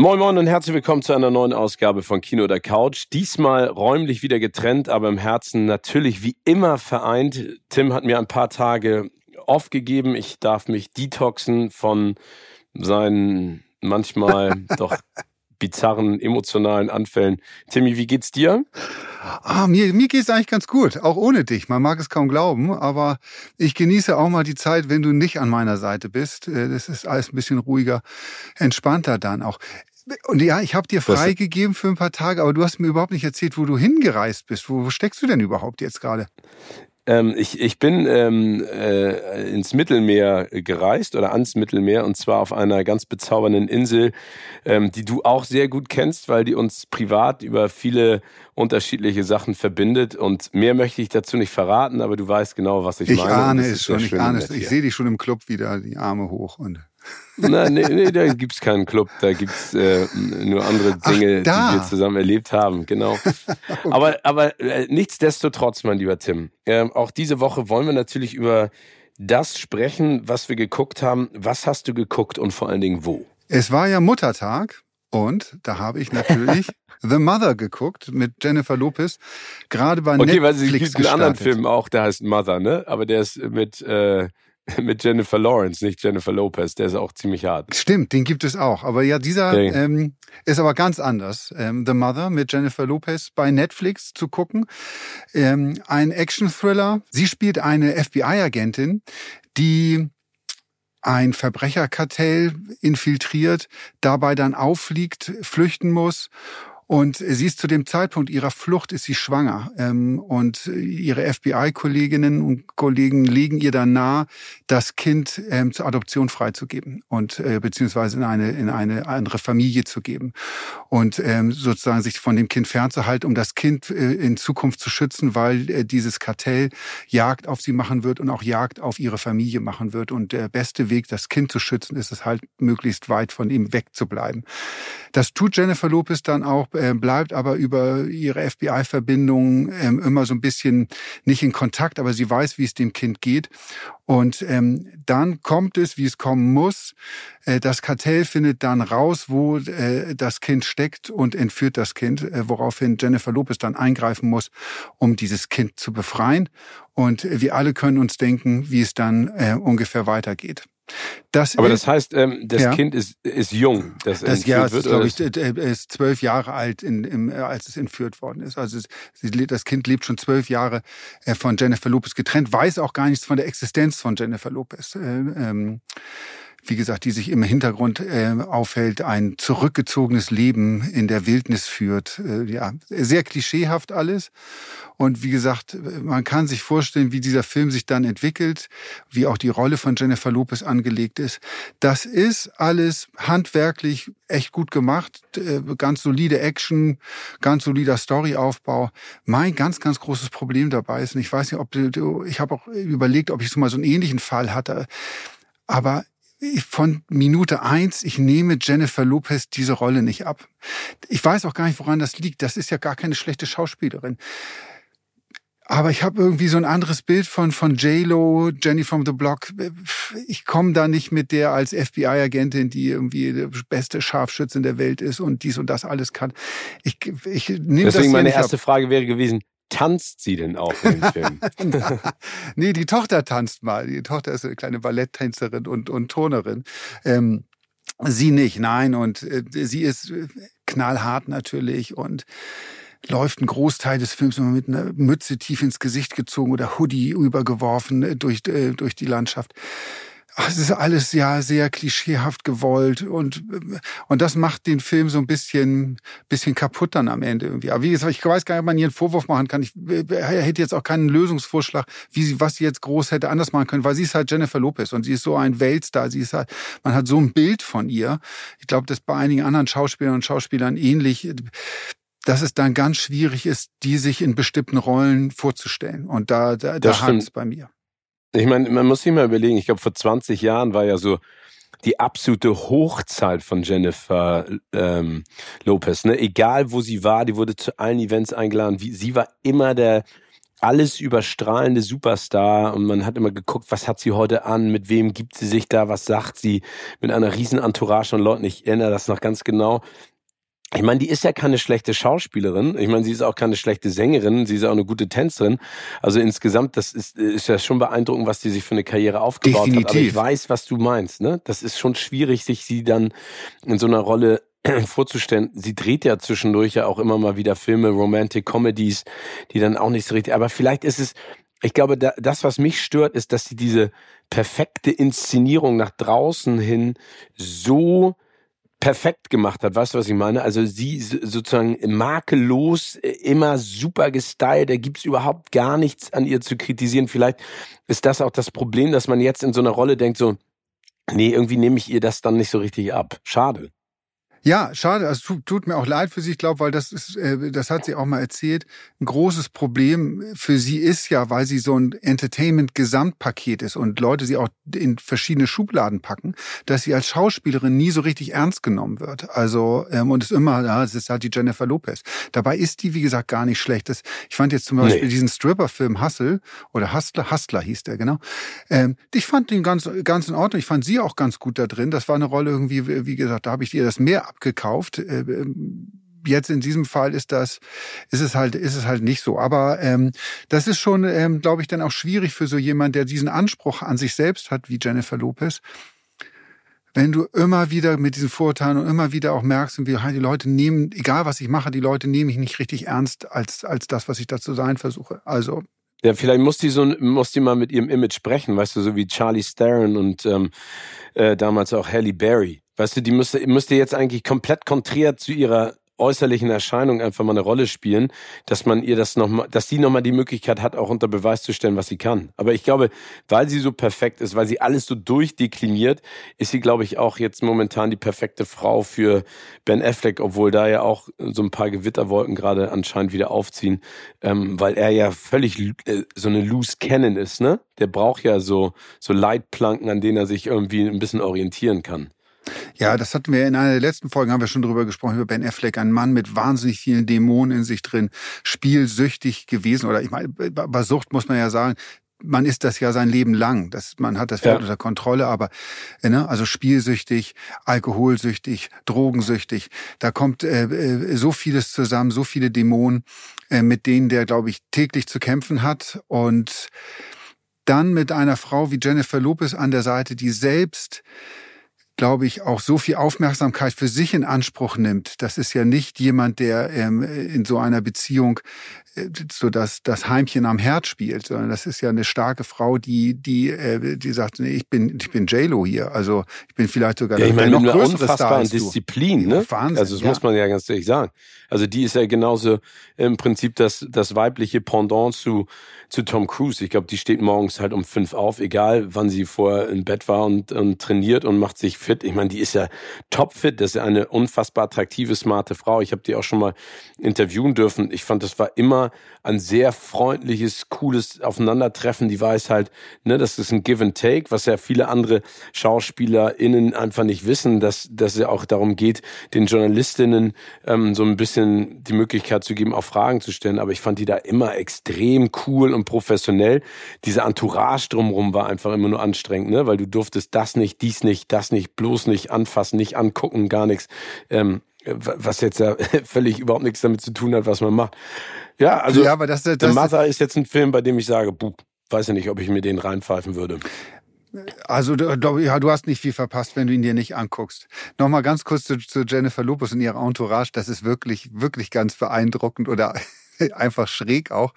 Moin Moin und herzlich willkommen zu einer neuen Ausgabe von Kino oder Couch. Diesmal räumlich wieder getrennt, aber im Herzen natürlich wie immer vereint. Tim hat mir ein paar Tage off gegeben. Ich darf mich detoxen von seinen manchmal doch bizarren emotionalen Anfällen. Timmy, wie geht's dir? Ah, mir, mir geht's eigentlich ganz gut, auch ohne dich. Man mag es kaum glauben, aber ich genieße auch mal die Zeit, wenn du nicht an meiner Seite bist. Äh, das ist alles ein bisschen ruhiger, entspannter dann auch. Und ja, ich habe dir freigegeben für ein paar Tage, aber du hast mir überhaupt nicht erzählt, wo du hingereist bist. Wo, wo steckst du denn überhaupt jetzt gerade? Ähm, ich, ich bin ähm, äh, ins Mittelmeer gereist oder ans Mittelmeer und zwar auf einer ganz bezaubernden Insel, ähm, die du auch sehr gut kennst, weil die uns privat über viele unterschiedliche Sachen verbindet. Und mehr möchte ich dazu nicht verraten, aber du weißt genau, was ich, ich meine. Ahne es schon, ich ahne es. Ich sehe dich schon im Club wieder, die Arme hoch und Nein, nee, nee, da gibt's keinen Club, da gibt's äh, nur andere Dinge, Ach, die wir zusammen erlebt haben, genau. okay. Aber, aber äh, nichtsdestotrotz, mein lieber Tim, äh, auch diese Woche wollen wir natürlich über das sprechen, was wir geguckt haben. Was hast du geguckt und vor allen Dingen wo? Es war ja Muttertag und da habe ich natürlich The Mother geguckt mit Jennifer Lopez, gerade bei okay, Netflix Okay, weil es gibt einen anderen Film auch, der heißt Mother, ne? Aber der ist mit äh, mit Jennifer Lawrence, nicht Jennifer Lopez. Der ist auch ziemlich hart. Stimmt, den gibt es auch. Aber ja, dieser ähm, ist aber ganz anders. Ähm, The Mother mit Jennifer Lopez bei Netflix zu gucken. Ähm, ein Action-Thriller. Sie spielt eine FBI-Agentin, die ein Verbrecherkartell infiltriert, dabei dann auffliegt, flüchten muss und sie ist zu dem Zeitpunkt ihrer Flucht ist sie schwanger. Ähm, und ihre FBI-Kolleginnen und Kollegen legen ihr dann nahe, das Kind ähm, zur Adoption freizugeben und äh, beziehungsweise in eine, in eine andere Familie zu geben. Und ähm, sozusagen sich von dem Kind fernzuhalten, um das Kind äh, in Zukunft zu schützen, weil äh, dieses Kartell Jagd auf sie machen wird und auch Jagd auf ihre Familie machen wird. Und der beste Weg, das Kind zu schützen, ist es halt möglichst weit von ihm wegzubleiben. Das tut Jennifer Lopez dann auch äh, bleibt aber über ihre FBI-Verbindung ähm, immer so ein bisschen nicht in Kontakt, aber sie weiß, wie es dem Kind geht. Und ähm, dann kommt es, wie es kommen muss. Äh, das Kartell findet dann raus, wo äh, das Kind steckt und entführt das Kind, äh, woraufhin Jennifer Lopez dann eingreifen muss, um dieses Kind zu befreien. Und wir alle können uns denken, wie es dann äh, ungefähr weitergeht. Das Aber das heißt, ähm, das ja. Kind ist, ist jung. Das, das ja, es ist, glaube ich, ist zwölf Jahre alt, in, im, als es entführt worden ist. Also es, das Kind lebt schon zwölf Jahre äh, von Jennifer Lopez getrennt, weiß auch gar nichts von der Existenz von Jennifer Lopez. Äh, ähm, wie gesagt, die sich im Hintergrund äh, aufhält, ein zurückgezogenes Leben in der Wildnis führt. Äh, ja, sehr klischeehaft alles. Und wie gesagt, man kann sich vorstellen, wie dieser Film sich dann entwickelt, wie auch die Rolle von Jennifer Lopez angelegt ist. Das ist alles handwerklich echt gut gemacht, äh, ganz solide Action, ganz solider Storyaufbau. Mein ganz, ganz großes Problem dabei ist, und ich weiß nicht, ob du, ich habe auch überlegt, ob ich so mal so einen ähnlichen Fall hatte. Aber von Minute eins, ich nehme Jennifer Lopez diese Rolle nicht ab. Ich weiß auch gar nicht, woran das liegt. Das ist ja gar keine schlechte Schauspielerin. Aber ich habe irgendwie so ein anderes Bild von von J-Lo, Jenny from the Block. Ich komme da nicht mit der als FBI-Agentin, die irgendwie die beste Scharfschützin der Welt ist und dies und das alles kann. Ich, ich nehme Deswegen das meine erste ab. Frage wäre gewesen, Tanzt sie denn auch im Film? nee, die Tochter tanzt mal. Die Tochter ist eine kleine Balletttänzerin und, und Turnerin. Ähm, sie nicht, nein. Und äh, sie ist äh, knallhart natürlich und läuft einen Großteil des Films immer mit einer Mütze tief ins Gesicht gezogen oder Hoodie übergeworfen äh, durch, äh, durch die Landschaft es ist alles ja sehr klischeehaft gewollt und und das macht den Film so ein bisschen bisschen kaputt dann am Ende irgendwie. Aber wie gesagt, ich weiß gar nicht, ob man hier einen Vorwurf machen kann. Ich hätte jetzt auch keinen Lösungsvorschlag, wie sie was sie jetzt groß hätte anders machen können, weil sie ist halt Jennifer Lopez und sie ist so ein Weltstar. Sie ist halt, man hat so ein Bild von ihr. Ich glaube, das bei einigen anderen Schauspielern und Schauspielern ähnlich dass es dann ganz schwierig ist, die sich in bestimmten Rollen vorzustellen. Und da, da, da hakt es bei mir. Ich meine, man muss sich mal überlegen, ich glaube, vor 20 Jahren war ja so die absolute Hochzeit von Jennifer ähm, Lopez. Ne? Egal wo sie war, die wurde zu allen Events eingeladen. Sie war immer der alles überstrahlende Superstar und man hat immer geguckt, was hat sie heute an, mit wem gibt sie sich da, was sagt sie, mit einer riesen Entourage von Leuten. Ich erinnere das noch ganz genau. Ich meine, die ist ja keine schlechte Schauspielerin. Ich meine, sie ist auch keine schlechte Sängerin. Sie ist auch eine gute Tänzerin. Also insgesamt, das ist, ist ja schon beeindruckend, was die sich für eine Karriere aufgebaut Definitiv. hat. Aber ich weiß, was du meinst. Ne? Das ist schon schwierig, sich sie dann in so einer Rolle vorzustellen. Sie dreht ja zwischendurch ja auch immer mal wieder Filme, Romantic Comedies, die dann auch nicht so richtig. Aber vielleicht ist es, ich glaube, das, was mich stört, ist, dass sie diese perfekte Inszenierung nach draußen hin so perfekt gemacht hat. Weißt du, was ich meine? Also sie sozusagen makellos, äh, immer super gestylt, da gibt's überhaupt gar nichts an ihr zu kritisieren. Vielleicht ist das auch das Problem, dass man jetzt in so einer Rolle denkt, so, nee, irgendwie nehme ich ihr das dann nicht so richtig ab. Schade. Ja, schade. Also tut, tut mir auch leid für sie. Ich glaube, weil das ist, äh, das hat sie auch mal erzählt. Ein großes Problem für sie ist ja, weil sie so ein Entertainment-Gesamtpaket ist und Leute sie auch in verschiedene Schubladen packen, dass sie als Schauspielerin nie so richtig ernst genommen wird. Also ähm, und es ist immer, ja, es ist halt die Jennifer Lopez. Dabei ist die, wie gesagt, gar nicht schlecht. Das, ich fand jetzt zum Beispiel nee. diesen Stripper-Film Hustle oder Hustler, Hustler hieß der genau. Ähm, ich fand den ganz, ganz in Ordnung. Ich fand sie auch ganz gut da drin. Das war eine Rolle irgendwie, wie gesagt, da habe ich ihr das mehr abgekauft. Äh, ähm, jetzt in diesem Fall ist das, ist es halt, ist es halt nicht so. Aber ähm, das ist schon, ähm, glaube ich, dann auch schwierig für so jemand, der diesen Anspruch an sich selbst hat, wie Jennifer Lopez. Wenn du immer wieder mit diesen Vorurteilen und immer wieder auch merkst, wie die Leute nehmen, egal was ich mache, die Leute nehmen mich nicht richtig ernst als, als das, was ich da zu sein versuche. Also ja, vielleicht muss die so muss die mal mit ihrem Image sprechen, weißt du, so wie Charlie Theron und ähm, äh, damals auch Halle Berry. Weißt du, die müsste, müsste jetzt eigentlich komplett konträr zu ihrer äußerlichen Erscheinung einfach mal eine Rolle spielen, dass man ihr das nochmal, dass sie nochmal die Möglichkeit hat, auch unter Beweis zu stellen, was sie kann. Aber ich glaube, weil sie so perfekt ist, weil sie alles so durchdekliniert, ist sie, glaube ich, auch jetzt momentan die perfekte Frau für Ben Affleck, obwohl da ja auch so ein paar Gewitterwolken gerade anscheinend wieder aufziehen, ähm, weil er ja völlig äh, so eine loose Cannon ist, ne? Der braucht ja so, so Leitplanken, an denen er sich irgendwie ein bisschen orientieren kann. Ja, das hatten wir in einer der letzten Folgen, haben wir schon drüber gesprochen, über Ben Affleck, ein Mann mit wahnsinnig vielen Dämonen in sich drin, spielsüchtig gewesen oder ich meine, bei Sucht muss man ja sagen, man ist das ja sein Leben lang. Das, man hat das ja. unter Kontrolle, aber ne, also spielsüchtig, alkoholsüchtig, drogensüchtig. Da kommt äh, äh, so vieles zusammen, so viele Dämonen, äh, mit denen der, glaube ich, täglich zu kämpfen hat. Und dann mit einer Frau wie Jennifer Lopez an der Seite, die selbst glaube ich, auch so viel Aufmerksamkeit für sich in Anspruch nimmt. Das ist ja nicht jemand, der ähm, in so einer Beziehung so das, das Heimchen am Herd spielt, sondern das ist ja eine starke Frau, die, die, äh, die sagt, nee, ich bin, ich bin JLo hier. Also ich bin vielleicht sogar ja, ich meine, noch größere Star Disziplin, ne? Wahnsinn, also das ja. muss man ja ganz ehrlich sagen. Also die ist ja genauso im Prinzip das, das weibliche Pendant zu, zu Tom Cruise. Ich glaube, die steht morgens halt um fünf auf, egal wann sie vorher im Bett war und, und trainiert und macht sich fit. Ich meine, die ist ja topfit. Das ist ja eine unfassbar attraktive, smarte Frau. Ich habe die auch schon mal interviewen dürfen. Ich fand, das war immer ein sehr freundliches, cooles Aufeinandertreffen. Die weiß halt, ne, das ist ein Give and Take, was ja viele andere SchauspielerInnen einfach nicht wissen, dass, dass es ja auch darum geht, den JournalistInnen ähm, so ein bisschen die Möglichkeit zu geben, auch Fragen zu stellen. Aber ich fand die da immer extrem cool und professionell. Diese Entourage drumherum war einfach immer nur anstrengend, ne? weil du durftest das nicht, dies nicht, das nicht, bloß nicht anfassen, nicht angucken, gar nichts. Ähm, was jetzt ja völlig überhaupt nichts damit zu tun hat, was man macht. Ja, also ja, aber das, das, The Mother ist jetzt ein Film, bei dem ich sage, buh, weiß ja nicht, ob ich mir den reinpfeifen würde. Also ja, du hast nicht viel verpasst, wenn du ihn dir nicht anguckst. Nochmal ganz kurz zu, zu Jennifer Lopez und ihrer Entourage. Das ist wirklich, wirklich ganz beeindruckend oder einfach schräg auch,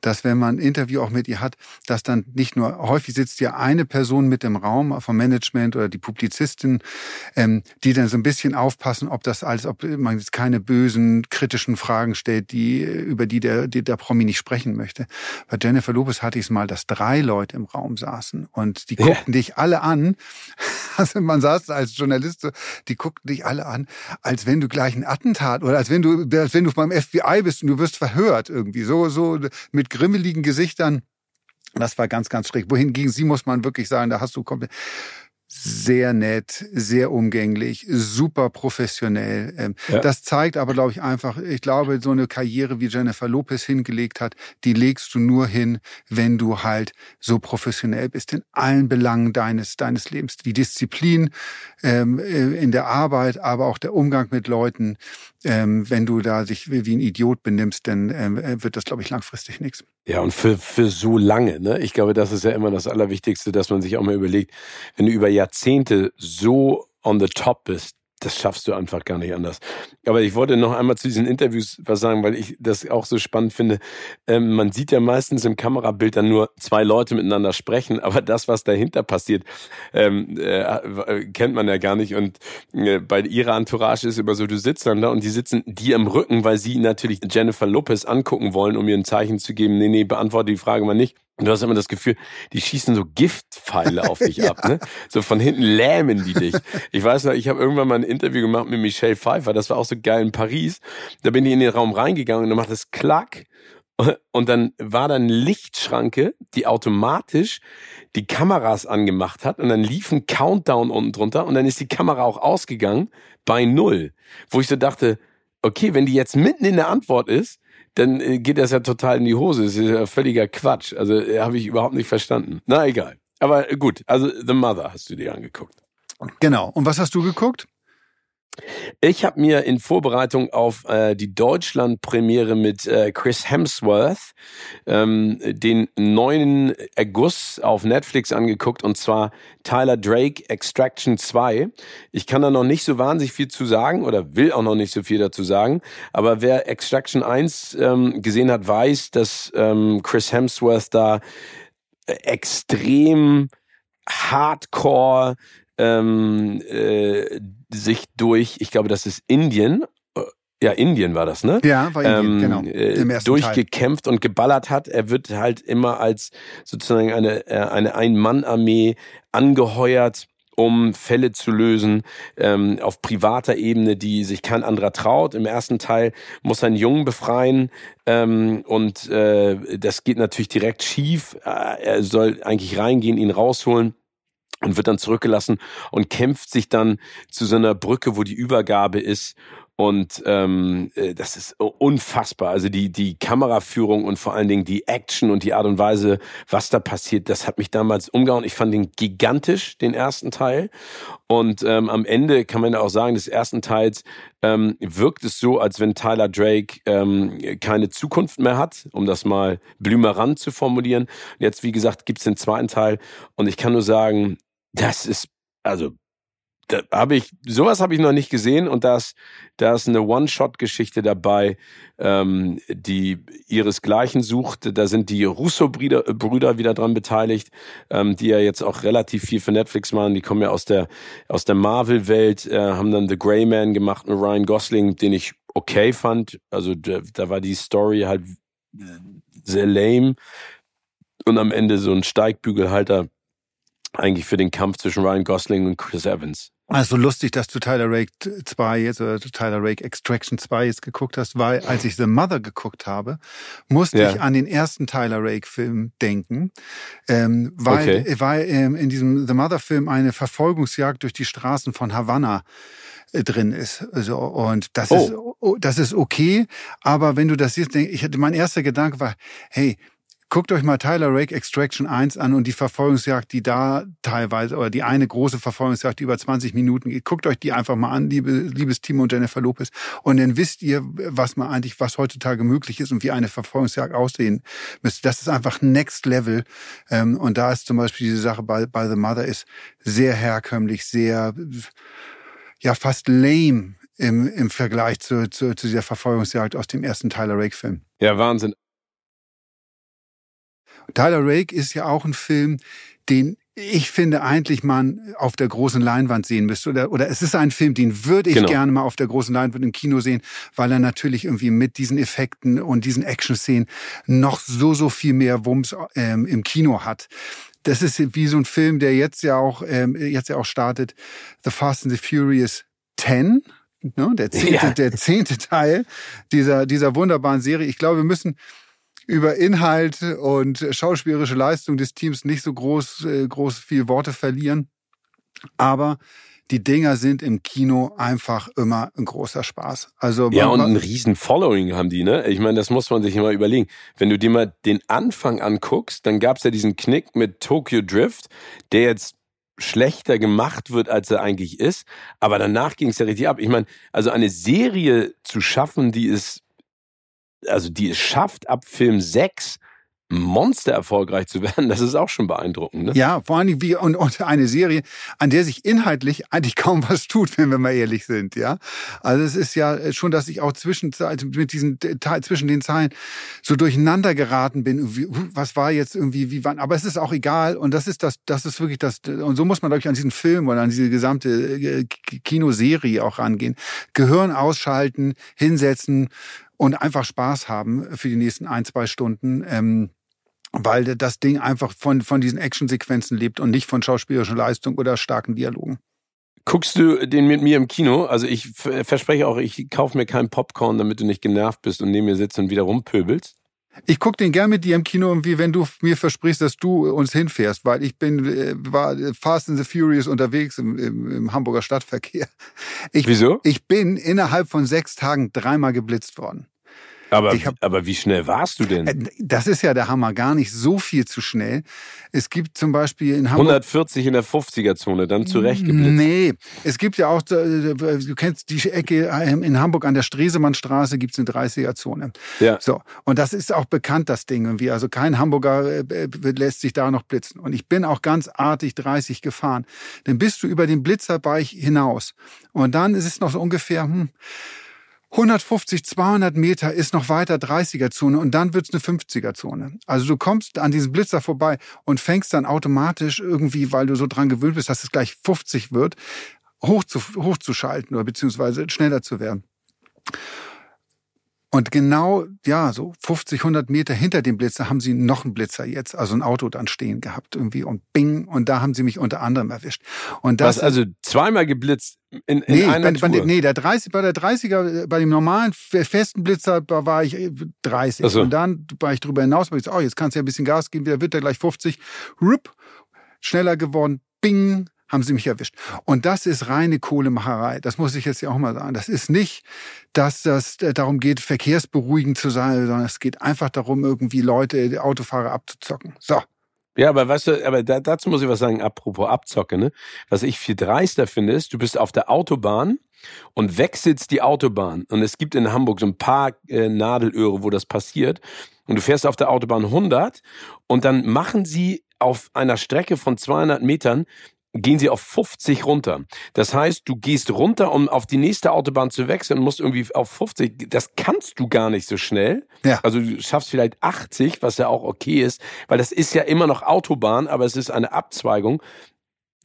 dass wenn man ein Interview auch mit ihr hat, dass dann nicht nur, häufig sitzt ja eine Person mit im Raum vom Management oder die Publizistin, ähm, die dann so ein bisschen aufpassen, ob das alles, ob man jetzt keine bösen, kritischen Fragen stellt, die, über die der, die der Promi nicht sprechen möchte. Bei Jennifer Lopez hatte ich es mal, dass drei Leute im Raum saßen und die guckten ja. dich alle an. Also man saß als Journalist, die guckten dich alle an, als wenn du gleich ein Attentat oder als wenn du, als wenn du beim FBI bist und du wirst verhört irgendwie. So, so mit grimmeligen Gesichtern. Das war ganz, ganz schräg. Wohin ging sie, muss man wirklich sagen, da hast du komplett sehr nett, sehr umgänglich, super professionell. Ähm, ja. Das zeigt aber, glaube ich, einfach, ich glaube, so eine Karriere wie Jennifer Lopez hingelegt hat, die legst du nur hin, wenn du halt so professionell bist in allen Belangen deines, deines Lebens. Die Disziplin ähm, äh, in der Arbeit, aber auch der Umgang mit Leuten, ähm, wenn du da sich wie ein Idiot benimmst, dann ähm, äh, wird das, glaube ich, langfristig nichts. Ja, und für, für so lange, ne? Ich glaube, das ist ja immer das Allerwichtigste, dass man sich auch mal überlegt, wenn du über Jahrzehnte so on the top bist, das schaffst du einfach gar nicht anders. Aber ich wollte noch einmal zu diesen Interviews was sagen, weil ich das auch so spannend finde. Ähm, man sieht ja meistens im Kamerabild dann nur zwei Leute miteinander sprechen, aber das, was dahinter passiert, ähm, äh, kennt man ja gar nicht. Und äh, bei ihrer Entourage ist immer so, du sitzt dann da und die sitzen dir im Rücken, weil sie natürlich Jennifer Lopez angucken wollen, um ihr ein Zeichen zu geben. Nee, nee, beantworte die Frage mal nicht. Und du hast immer das Gefühl, die schießen so Giftpfeile auf dich ja. ab, ne? So von hinten lähmen die dich. Ich weiß noch, ich habe irgendwann mal ein Interview gemacht mit Michelle Pfeiffer, das war auch so geil in Paris. Da bin ich in den Raum reingegangen und dann macht es Klack. Und dann war da eine Lichtschranke, die automatisch die Kameras angemacht hat und dann lief ein Countdown unten drunter und dann ist die Kamera auch ausgegangen bei Null. Wo ich so dachte, okay, wenn die jetzt mitten in der Antwort ist, dann äh, geht das ja total in die Hose. Das ist ja völliger Quatsch. Also äh, habe ich überhaupt nicht verstanden. Na egal. Aber äh, gut, also The Mother hast du dir angeguckt. Genau. Und was hast du geguckt? Ich habe mir in Vorbereitung auf äh, die Deutschland-Premiere mit äh, Chris Hemsworth ähm, den neuen Erguss auf Netflix angeguckt und zwar Tyler Drake Extraction 2. Ich kann da noch nicht so wahnsinnig viel zu sagen oder will auch noch nicht so viel dazu sagen, aber wer Extraction 1 ähm, gesehen hat, weiß, dass ähm, Chris Hemsworth da extrem hardcore ähm, äh, sich durch, ich glaube, das ist Indien, äh, ja, Indien war das, ne? Ja, war Indien, ähm, genau. Äh, durchgekämpft Teil. und geballert hat. Er wird halt immer als sozusagen eine, äh, eine Ein-Mann-Armee angeheuert um Fälle zu lösen ähm, auf privater Ebene, die sich kein anderer traut. Im ersten Teil muss er einen Jungen befreien ähm, und äh, das geht natürlich direkt schief. Er soll eigentlich reingehen, ihn rausholen und wird dann zurückgelassen und kämpft sich dann zu so einer Brücke, wo die Übergabe ist. Und ähm, äh, das ist unfassbar. Also die, die Kameraführung und vor allen Dingen die Action und die Art und Weise, was da passiert, das hat mich damals umgehauen. Ich fand den gigantisch, den ersten Teil. Und ähm, am Ende kann man auch sagen, des ersten Teils ähm, wirkt es so, als wenn Tyler Drake ähm, keine Zukunft mehr hat, um das mal blümerant zu formulieren. Jetzt, wie gesagt, gibt's den zweiten Teil. Und ich kann nur sagen, das ist, also, da habe ich, sowas habe ich noch nicht gesehen und da ist, da ist eine One-Shot-Geschichte dabei, ähm, die ihresgleichen sucht. Da sind die Russo-Brüder Brüder wieder dran beteiligt, ähm, die ja jetzt auch relativ viel für Netflix machen. Die kommen ja aus der, aus der Marvel-Welt, äh, haben dann The Grey Man gemacht mit Ryan Gosling, den ich okay fand. Also da, da war die Story halt sehr lame und am Ende so ein Steigbügelhalter eigentlich für den Kampf zwischen Ryan Gosling und Chris Evans. Also lustig, dass du Tyler Rake 2 jetzt oder Tyler Rake Extraction 2 jetzt geguckt hast, weil als ich The Mother geguckt habe, musste ja. ich an den ersten Tyler Rake Film denken, ähm, weil, okay. weil ähm, in diesem The Mother Film eine Verfolgungsjagd durch die Straßen von Havanna äh, drin ist. Also, und das oh. ist, oh, das ist okay. Aber wenn du das siehst, ich hatte, mein erster Gedanke war, hey, Guckt euch mal Tyler Rake Extraction 1 an und die Verfolgungsjagd, die da teilweise, oder die eine große Verfolgungsjagd, die über 20 Minuten geht. Guckt euch die einfach mal an, liebe, liebes Timo und Jennifer Lopez. Und dann wisst ihr, was man eigentlich, was heutzutage möglich ist und wie eine Verfolgungsjagd aussehen müsste. Das ist einfach Next Level. Ähm, und da ist zum Beispiel diese Sache bei, bei The Mother ist sehr herkömmlich, sehr, ja, fast lame im, im Vergleich zu, zu, zu dieser Verfolgungsjagd aus dem ersten Tyler Rake-Film. Ja, Wahnsinn. Tyler Rake ist ja auch ein Film, den ich finde eigentlich man auf der großen Leinwand sehen müsste. Oder, oder es ist ein Film, den würde ich genau. gerne mal auf der großen Leinwand im Kino sehen, weil er natürlich irgendwie mit diesen Effekten und diesen Action-Szenen noch so, so viel mehr Wumms ähm, im Kino hat. Das ist wie so ein Film, der jetzt ja auch, ähm, jetzt ja auch startet, The Fast and the Furious 10. Ne, der zehnte, ja. der zehnte Teil dieser, dieser wunderbaren Serie. Ich glaube, wir müssen über Inhalt und schauspielerische Leistung des Teams nicht so groß, äh, groß viel Worte verlieren. Aber die Dinger sind im Kino einfach immer ein großer Spaß. Also ja, und ein riesen Following haben die, ne? Ich meine, das muss man sich immer überlegen. Wenn du dir mal den Anfang anguckst, dann gab's ja diesen Knick mit Tokyo Drift, der jetzt schlechter gemacht wird, als er eigentlich ist. Aber danach ging es ja richtig ab. Ich meine, also eine Serie zu schaffen, die ist also die es schafft, ab Film 6 Monster erfolgreich zu werden, das ist auch schon beeindruckend. Ne? Ja, vor allem wie und, und eine Serie, an der sich inhaltlich eigentlich kaum was tut, wenn wir mal ehrlich sind, ja. Also es ist ja schon, dass ich auch zwischen mit diesen zwischen den Zeilen so durcheinander geraten bin. Was war jetzt irgendwie, wie wann? Aber es ist auch egal und das ist das, das ist wirklich das und so muss man glaube ich an diesen Film oder an diese gesamte äh, Kinoserie auch rangehen. Gehirn ausschalten, hinsetzen und einfach Spaß haben für die nächsten ein, zwei Stunden. Ähm, weil das Ding einfach von, von diesen Actionsequenzen lebt und nicht von schauspielerischer Leistung oder starken Dialogen. Guckst du den mit mir im Kino? Also ich verspreche auch, ich kaufe mir keinen Popcorn, damit du nicht genervt bist und neben mir sitzt und wieder rumpöbelst. Ich guck den gern mit dir im Kino, wie wenn du mir versprichst, dass du uns hinfährst, weil ich bin äh, war Fast and the Furious unterwegs im, im, im Hamburger Stadtverkehr. Ich, Wieso? Ich bin innerhalb von sechs Tagen dreimal geblitzt worden. Aber, hab, aber wie schnell warst du denn? Äh, das ist ja der Hammer, gar nicht so viel zu schnell. Es gibt zum Beispiel in Hamburg... 140 in der 50er-Zone, dann zurechtgeblitzt. Nee, es gibt ja auch, äh, du kennst die Ecke ähm, in Hamburg an der Stresemannstraße gibt's eine 30er-Zone. Ja. So, und das ist auch bekannt, das Ding irgendwie. Also kein Hamburger äh, lässt sich da noch blitzen. Und ich bin auch ganz artig 30 gefahren. Dann bist du über den Blitzerbeich hinaus. Und dann ist es noch so ungefähr... Hm, 150, 200 Meter ist noch weiter 30er-Zone und dann wird's eine 50er-Zone. Also du kommst an diesem Blitzer vorbei und fängst dann automatisch irgendwie, weil du so dran gewöhnt bist, dass es gleich 50 wird, hoch zu, hochzuschalten oder beziehungsweise schneller zu werden. Und genau, ja, so 50, 100 Meter hinter dem Blitzer haben sie noch einen Blitzer jetzt, also ein Auto dann stehen gehabt irgendwie und bing, und da haben sie mich unter anderem erwischt. Und das Was, also zweimal geblitzt in, in nee, einer bei, Tour? nee, der 30, bei der 30er, bei dem normalen festen Blitzer war ich 30. Äh, so. Und dann war ich drüber hinaus, weil ich so, oh, jetzt kannst du ja ein bisschen Gas geben, wieder wird er gleich 50. Rup, schneller geworden, bing, haben sie mich erwischt. Und das ist reine Kohlemacherei. Das muss ich jetzt ja auch mal sagen. Das ist nicht, dass das äh, darum geht, verkehrsberuhigend zu sein, sondern es geht einfach darum, irgendwie Leute, Autofahrer abzuzocken. So. Ja, aber weißt du, aber dazu muss ich was sagen, apropos Abzocke, ne? Was ich viel dreister finde, ist, du bist auf der Autobahn und wechselst die Autobahn. Und es gibt in Hamburg so ein paar äh, Nadelöhre, wo das passiert. Und du fährst auf der Autobahn 100 und dann machen sie auf einer Strecke von 200 Metern gehen sie auf 50 runter. Das heißt, du gehst runter, um auf die nächste Autobahn zu wechseln und musst irgendwie auf 50. Das kannst du gar nicht so schnell. Ja. Also du schaffst vielleicht 80, was ja auch okay ist, weil das ist ja immer noch Autobahn, aber es ist eine Abzweigung.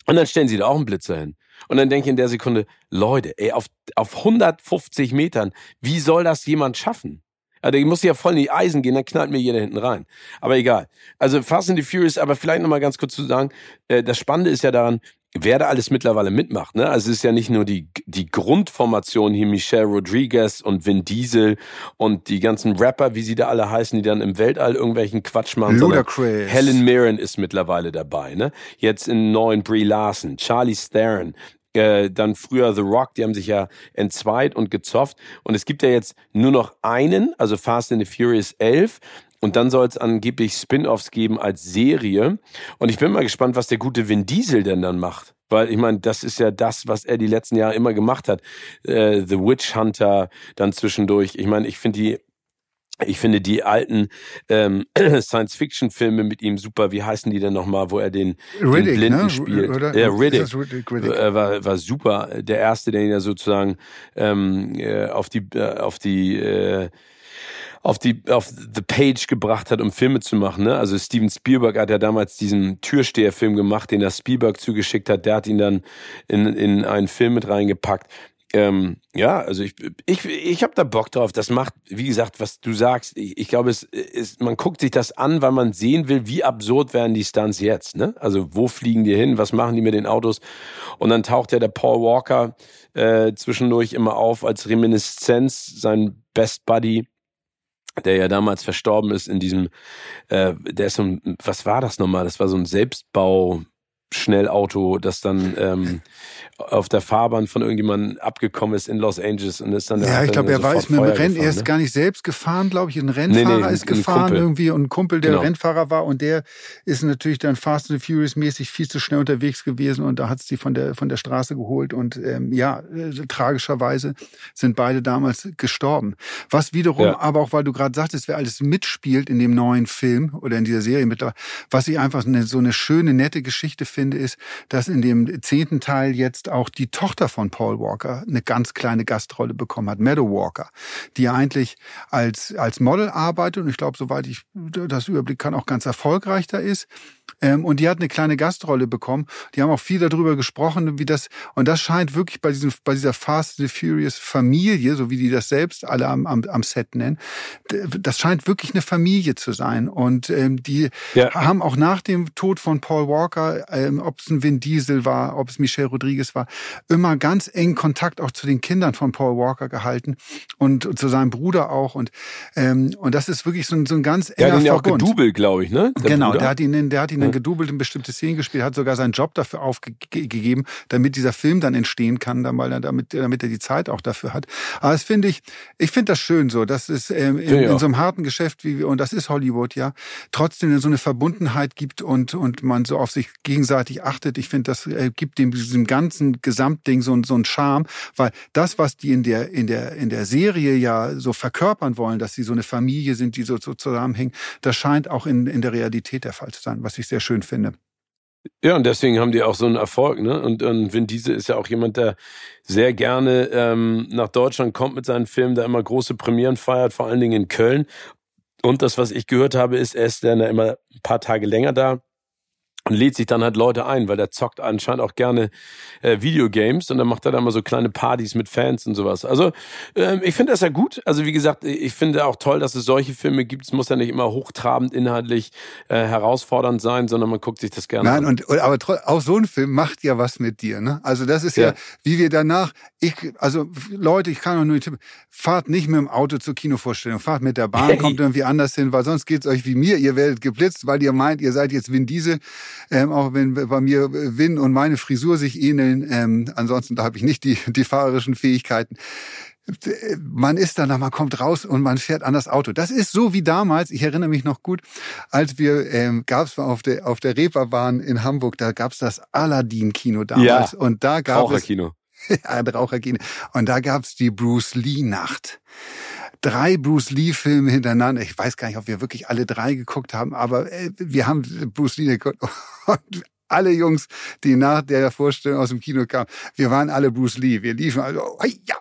Und dann stellen sie da auch einen Blitzer hin. Und dann denke ich in der Sekunde, Leute, ey, auf, auf 150 Metern, wie soll das jemand schaffen? Also ich muss ja voll in die Eisen gehen, dann knallt mir jeder hinten rein. Aber egal. Also Fast and the Furious, aber vielleicht nochmal ganz kurz zu sagen, äh, das Spannende ist ja daran, wer da alles mittlerweile mitmacht. Ne? Also es ist ja nicht nur die, die Grundformation hier, Michelle Rodriguez und Vin Diesel und die ganzen Rapper, wie sie da alle heißen, die dann im Weltall irgendwelchen Quatsch machen. Ludacris. Helen Mirren ist mittlerweile dabei. Ne? Jetzt in neuen Brie Larson, Charlie Theron, äh, dann früher The Rock, die haben sich ja entzweit und gezofft. Und es gibt ja jetzt nur noch einen, also Fast and the Furious 11. Und dann soll es angeblich Spin-offs geben als Serie. Und ich bin mal gespannt, was der gute Vin Diesel denn dann macht. Weil ich meine, das ist ja das, was er die letzten Jahre immer gemacht hat. Äh, The Witch Hunter dann zwischendurch. Ich meine, ich finde die Ich finde die alten ähm, Science-Fiction-Filme mit ihm super. Wie heißen die denn nochmal, wo er den, Riddick, den Blinden ne? spielt? Oder? Ja, Riddick. Riddick, Riddick. Äh, war, war super. Der erste, der ihn ja sozusagen ähm, äh, auf die äh, auf die äh, auf die auf the page gebracht hat, um Filme zu machen. Ne? Also Steven Spielberg hat ja damals diesen Türsteherfilm gemacht, den er Spielberg zugeschickt hat. Der hat ihn dann in, in einen Film mit reingepackt. Ähm, ja, also ich, ich, ich habe da Bock drauf. Das macht, wie gesagt, was du sagst. Ich, ich glaube, es ist, man guckt sich das an, weil man sehen will, wie absurd werden die Stunts jetzt. Ne? Also wo fliegen die hin? Was machen die mit den Autos? Und dann taucht ja der Paul Walker äh, zwischendurch immer auf als Reminiszenz, sein Best Buddy der ja damals verstorben ist in diesem, äh, der ist so ein, was war das nochmal? Das war so ein Selbstbau, Schnellauto, das dann ähm, auf der Fahrbahn von irgendjemandem abgekommen ist in Los Angeles und ist dann Ja, ich glaube, er war ist mit dem Rennen, er ist ne? gar nicht selbst gefahren, glaube ich. Ein Rennfahrer nee, nee, ist gefahren Kumpel. irgendwie und ein Kumpel, der genau. Rennfahrer war und der ist natürlich dann Fast and Furious mäßig viel zu schnell unterwegs gewesen und da hat's die von der von der Straße geholt und ähm, ja, äh, tragischerweise sind beide damals gestorben. Was wiederum, ja. aber auch weil du gerade sagtest, wer alles mitspielt in dem neuen Film oder in dieser Serie mittlerweile, was ich einfach eine, so eine schöne, nette Geschichte finde, ist, dass in dem zehnten Teil jetzt auch die Tochter von Paul Walker eine ganz kleine Gastrolle bekommen hat, Meadow Walker, die eigentlich als, als Model arbeitet und ich glaube, soweit ich das Überblick kann, auch ganz erfolgreich da ist. Ähm, und die hat eine kleine Gastrolle bekommen. Die haben auch viel darüber gesprochen, wie das, und das scheint wirklich bei diesem, bei dieser Fast and Furious Familie, so wie die das selbst alle am, am, am Set nennen, das scheint wirklich eine Familie zu sein. Und ähm, die ja. haben auch nach dem Tod von Paul Walker, ähm, ob es ein Vin Diesel war, ob es Michelle Rodriguez war, immer ganz eng Kontakt auch zu den Kindern von Paul Walker gehalten und, und zu seinem Bruder auch. Und, ähm, und das ist wirklich so ein, so ein ganz enger Der hat ihn ja auch gedoubelt, glaube ich, ne? Der genau, Bruder? der hat ihn, der hat ihn dann gedoubelt in bestimmte Szenen gespielt, hat sogar seinen Job dafür aufgegeben, damit dieser Film dann entstehen kann, weil er damit, damit er die Zeit auch dafür hat. Aber das finde ich, ich finde das schön so, dass es ähm, in, ja, in, so einem harten Geschäft wie wir, und das ist Hollywood, ja, trotzdem so eine Verbundenheit gibt und, und man so auf sich gegenseitig achtet. Ich finde, das äh, gibt dem diesem ganzen Gesamtding so, so einen Charme, weil das, was die in der, in der, in der Serie ja so verkörpern wollen, dass sie so eine Familie sind, die so, so zusammenhängen, das scheint auch in, in der Realität der Fall zu sein, was ich sehr schön finde. Ja, und deswegen haben die auch so einen Erfolg, ne? Und, und Vin Diesel ist ja auch jemand, der sehr gerne ähm, nach Deutschland kommt mit seinen Filmen, der immer große Premieren feiert, vor allen Dingen in Köln. Und das, was ich gehört habe, ist, er ist dann immer ein paar Tage länger da und lädt sich dann halt Leute ein, weil der zockt anscheinend auch gerne äh, Videogames und dann macht er da mal so kleine Partys mit Fans und sowas. Also ähm, ich finde das ja gut. Also wie gesagt, ich finde auch toll, dass es solche Filme gibt. Es muss ja nicht immer hochtrabend inhaltlich äh, herausfordernd sein, sondern man guckt sich das gerne Nein, an. und aber auch so ein Film macht ja was mit dir. Ne? Also das ist ja, ja wie wir danach. Ich also Leute, ich kann auch nur tippen. Fahrt nicht mit dem Auto zur Kinovorstellung, fahrt mit der Bahn, hey. kommt irgendwie anders hin, weil sonst geht's euch wie mir. Ihr werdet geblitzt, weil ihr meint, ihr seid jetzt Vin Diesel ähm, auch wenn bei mir Win und meine Frisur sich ähneln. Ähm, ansonsten da habe ich nicht die, die fahrerischen Fähigkeiten man ist danach, man kommt raus und man fährt an das Auto. Das ist so wie damals, ich erinnere mich noch gut, als wir, ähm, gab es auf der, auf der Reeperbahn in Hamburg, da gab es das Aladdin-Kino damals. Ja, und da gab Raucherkino. es... ja, Raucherkino. Und da gab es die Bruce Lee-Nacht drei Bruce Lee-Filme hintereinander. Ich weiß gar nicht, ob wir wirklich alle drei geguckt haben, aber äh, wir haben Bruce Lee geguckt. Und alle Jungs, die nach der Vorstellung aus dem Kino kamen, wir waren alle Bruce Lee. Wir liefen also ja,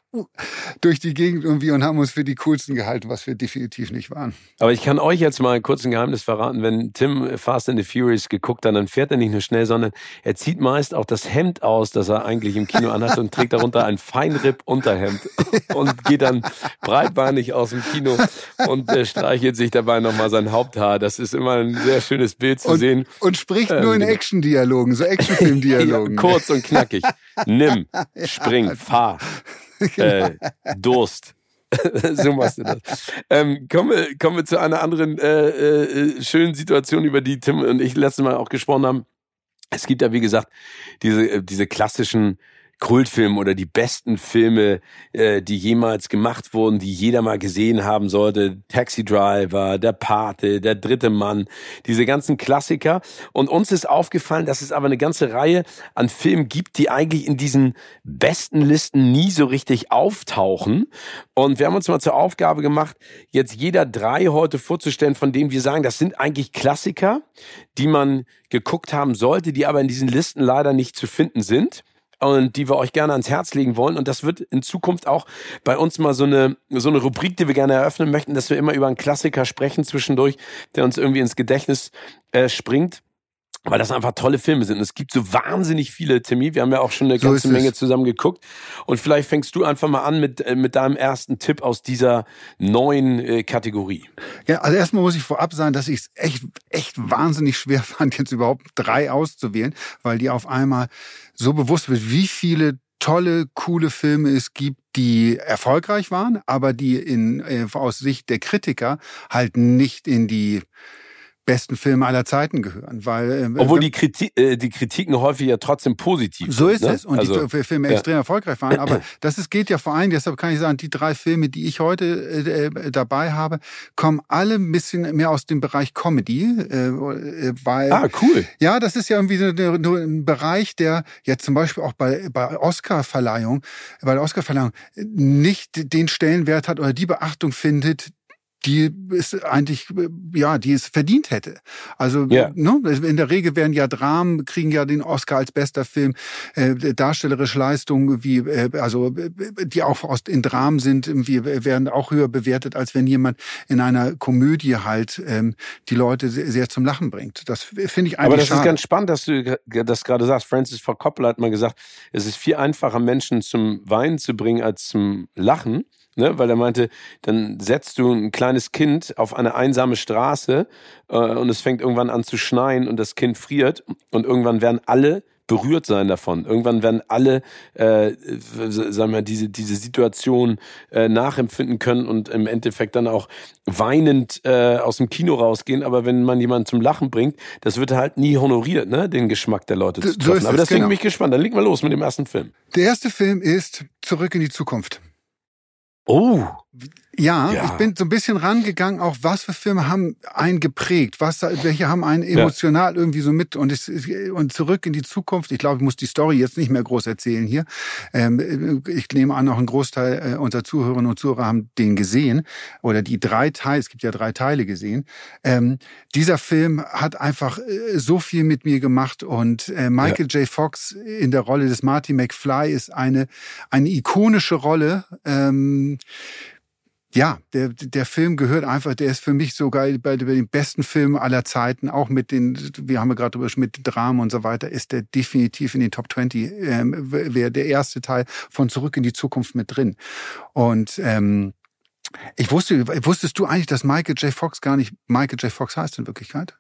durch die Gegend irgendwie und haben uns für die coolsten gehalten, was wir definitiv nicht waren. Aber ich kann euch jetzt mal kurz ein Geheimnis verraten. Wenn Tim Fast and the Furious geguckt hat, dann fährt er nicht nur schnell, sondern er zieht meist auch das Hemd aus, das er eigentlich im Kino anhat und trägt darunter ein Feinripp-Unterhemd und geht dann breitbeinig aus dem Kino und äh, streichelt sich dabei nochmal sein Haupthaar. Das ist immer ein sehr schönes Bild zu und, sehen. Und spricht ähm, nur in genau. Action-Dialogen, so Actionfilm-Dialogen. ja, kurz und knackig. Nimm, spring, fahr. Genau. Äh, Durst. so machst du das. Ähm, kommen, wir, kommen wir zu einer anderen äh, äh, schönen Situation, über die Tim und ich letztes Mal auch gesprochen haben. Es gibt ja, wie gesagt, diese, äh, diese klassischen Kultfilme oder die besten Filme, äh, die jemals gemacht wurden, die jeder mal gesehen haben sollte. Taxi Driver, Der Pate, Der dritte Mann, diese ganzen Klassiker. Und uns ist aufgefallen, dass es aber eine ganze Reihe an Filmen gibt, die eigentlich in diesen besten Listen nie so richtig auftauchen. Und wir haben uns mal zur Aufgabe gemacht, jetzt jeder drei heute vorzustellen, von denen wir sagen, das sind eigentlich Klassiker, die man geguckt haben sollte, die aber in diesen Listen leider nicht zu finden sind und die wir euch gerne ans Herz legen wollen. Und das wird in Zukunft auch bei uns mal so eine, so eine Rubrik, die wir gerne eröffnen möchten, dass wir immer über einen Klassiker sprechen zwischendurch, der uns irgendwie ins Gedächtnis äh, springt weil das einfach tolle Filme sind. Es gibt so wahnsinnig viele, Timmy. Wir haben ja auch schon eine so ganze Menge zusammen geguckt. Und vielleicht fängst du einfach mal an mit, äh, mit deinem ersten Tipp aus dieser neuen äh, Kategorie. Ja, also erstmal muss ich vorab sagen, dass ich es echt, echt wahnsinnig schwer fand, jetzt überhaupt drei auszuwählen, weil die auf einmal so bewusst wird, wie viele tolle, coole Filme es gibt, die erfolgreich waren, aber die in, äh, aus Sicht der Kritiker halt nicht in die besten Filme aller Zeiten gehören. Weil, äh, Obwohl die, Kritik, äh, die Kritiken häufig ja trotzdem positiv So ist ne? es. Und also, die Filme ja. extrem erfolgreich waren. Aber das ist, geht ja vor allem, deshalb kann ich sagen, die drei Filme, die ich heute äh, äh dabei habe, kommen alle ein bisschen mehr aus dem Bereich Comedy. Äh, äh weil, ah, cool. Ja, das ist ja irgendwie nur ein Bereich, der ja zum Beispiel auch bei, bei Oscar-Verleihung, bei der Oscar-Verleihung nicht den Stellenwert hat oder die Beachtung findet, die ist eigentlich, ja, die es verdient hätte. Also ja. ne, in der Regel werden ja Dramen, kriegen ja den Oscar als bester Film, äh, darstellerische Leistungen, wie, äh, also die auch aus, in Dramen sind, wie, werden auch höher bewertet, als wenn jemand in einer Komödie halt ähm, die Leute sehr, sehr zum Lachen bringt. Das finde ich eigentlich Aber das schade. ist ganz spannend, dass du das gerade sagst. Francis Ford Coppola hat mal gesagt, es ist viel einfacher, Menschen zum Weinen zu bringen als zum Lachen ne? weil er meinte, dann setzt du ein kleines Kind auf eine einsame Straße äh, und es fängt irgendwann an zu schneien und das Kind friert und irgendwann werden alle berührt sein davon. Irgendwann werden alle, äh, sagen wir, diese diese Situation äh, nachempfinden können und im Endeffekt dann auch weinend äh, aus dem Kino rausgehen. Aber wenn man jemanden zum Lachen bringt, das wird halt nie honoriert, ne, den Geschmack der Leute zu treffen. So Aber deswegen genau. bin ich gespannt. Dann leg mal los mit dem ersten Film. Der erste Film ist Zurück in die Zukunft. Oh, ja, ja, ich bin so ein bisschen rangegangen, auch was für Filme haben einen geprägt, was, welche haben einen emotional ja. irgendwie so mit und, ich, und zurück in die Zukunft. Ich glaube, ich muss die Story jetzt nicht mehr groß erzählen hier. Ähm, ich nehme an, auch ein Großteil äh, unserer Zuhörerinnen und Zuhörer haben den gesehen oder die drei Teile, es gibt ja drei Teile gesehen. Ähm, dieser Film hat einfach äh, so viel mit mir gemacht und äh, Michael ja. J. Fox in der Rolle des Marty McFly ist eine, eine ikonische Rolle. Ähm, ja, der, der Film gehört einfach, der ist für mich sogar bei, den besten Filmen aller Zeiten, auch mit den, wir haben ja gerade drüber mit Dramen und so weiter, ist der definitiv in den Top 20, ähm, wäre der erste Teil von Zurück in die Zukunft mit drin. Und ähm, ich wusste, wusstest du eigentlich, dass Michael J. Fox gar nicht Michael J. Fox heißt in Wirklichkeit?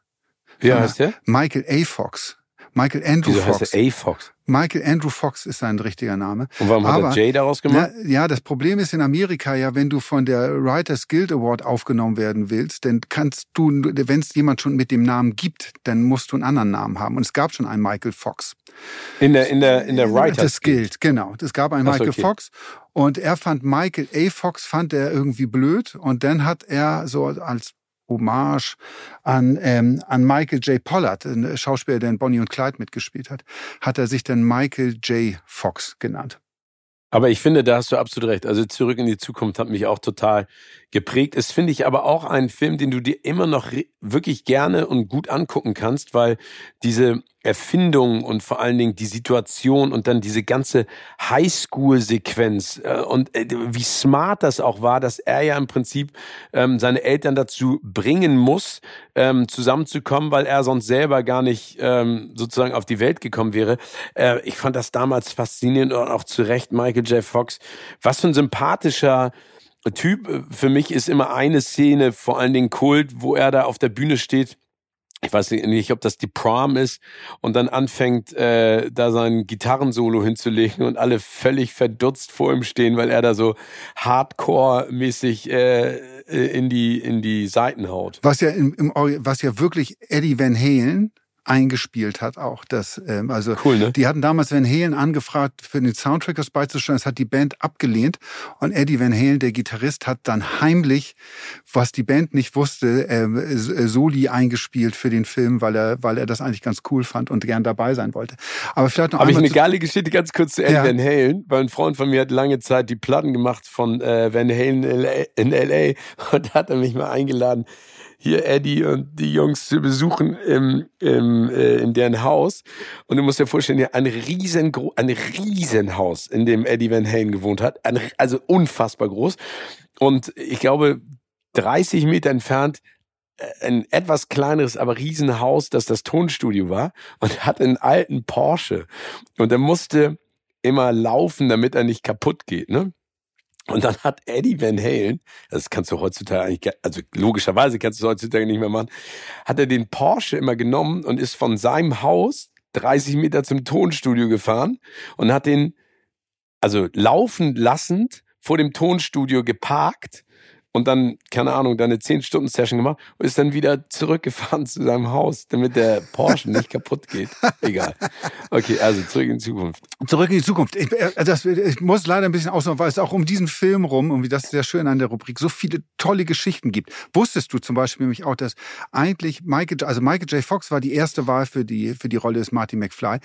Wie heißt der? Michael A. Fox. Michael Andrew Wieso Fox. Heißt er A. Fox? Michael Andrew Fox ist sein richtiger Name. Und warum hat er Jay daraus gemacht? Na, ja, das Problem ist in Amerika ja, wenn du von der Writers Guild Award aufgenommen werden willst, dann kannst du, wenn es jemand schon mit dem Namen gibt, dann musst du einen anderen Namen haben. Und es gab schon einen Michael Fox. In der, in der, in der Writers Guild. Genau. Es gab einen Michael okay. Fox. Und er fand Michael A. Fox, fand er irgendwie blöd. Und dann hat er so als Hommage an, ähm, an Michael J. Pollard, ein Schauspieler, der in Bonnie und Clyde mitgespielt hat, hat er sich dann Michael J. Fox genannt. Aber ich finde, da hast du absolut recht. Also zurück in die Zukunft hat mich auch total geprägt. Es finde ich aber auch ein Film, den du dir immer noch wirklich gerne und gut angucken kannst, weil diese Erfindung und vor allen Dingen die Situation und dann diese ganze Highschool-Sequenz äh, und äh, wie smart das auch war, dass er ja im Prinzip ähm, seine Eltern dazu bringen muss, ähm, zusammenzukommen, weil er sonst selber gar nicht ähm, sozusagen auf die Welt gekommen wäre. Äh, ich fand das damals faszinierend und auch zu Recht Michael J. Fox. Was für ein sympathischer Typ. Für mich ist immer eine Szene, vor allen Dingen Kult, wo er da auf der Bühne steht. Ich weiß nicht, ob das die Prom ist und dann anfängt, äh, da sein Gitarrensolo hinzulegen und alle völlig verdutzt vor ihm stehen, weil er da so Hardcore-mäßig äh, in die in die Seiten haut. Was ja im, im was ja wirklich Eddie Van Halen eingespielt hat auch. Das, ähm, also cool, ne? die hatten damals Van Halen angefragt, für den Soundtrack das beizustellen. Das hat die Band abgelehnt. Und Eddie Van Halen, der Gitarrist, hat dann heimlich, was die Band nicht wusste, ähm, äh, Soli eingespielt für den Film, weil er, weil er das eigentlich ganz cool fand und gern dabei sein wollte. Aber vielleicht noch Habe ich eine geile Geschichte ganz kurz zu Eddie ja. Van Halen, weil ein Freund von mir hat lange Zeit die Platten gemacht von äh, Van Halen in LA und hat er mich mal eingeladen hier Eddie und die Jungs zu besuchen im, im, äh, in deren Haus. Und du musst dir vorstellen, ja, ein riesen, ein riesen Haus, in dem Eddie Van Halen gewohnt hat. Ein, also unfassbar groß. Und ich glaube, 30 Meter entfernt äh, ein etwas kleineres, aber Riesenhaus, das das Tonstudio war und hat einen alten Porsche. Und er musste immer laufen, damit er nicht kaputt geht, ne? Und dann hat Eddie Van Halen, das kannst du heutzutage eigentlich, also logischerweise kannst du es heutzutage nicht mehr machen, hat er den Porsche immer genommen und ist von seinem Haus 30 Meter zum Tonstudio gefahren und hat den, also laufen lassend vor dem Tonstudio geparkt und dann, keine Ahnung, dann eine 10-Stunden-Session gemacht und ist dann wieder zurückgefahren zu seinem Haus, damit der Porsche nicht kaputt geht. Egal. Okay, also zurück in die Zukunft. Zurück in die Zukunft. Ich, äh, das, ich muss leider ein bisschen ausmachen, weil es auch um diesen Film rum, und wie das sehr schön an der Rubrik, so viele tolle Geschichten gibt. Wusstest du zum Beispiel nämlich auch, dass eigentlich Michael, also Michael J. Fox war die erste Wahl für die, für die Rolle des Marty McFly.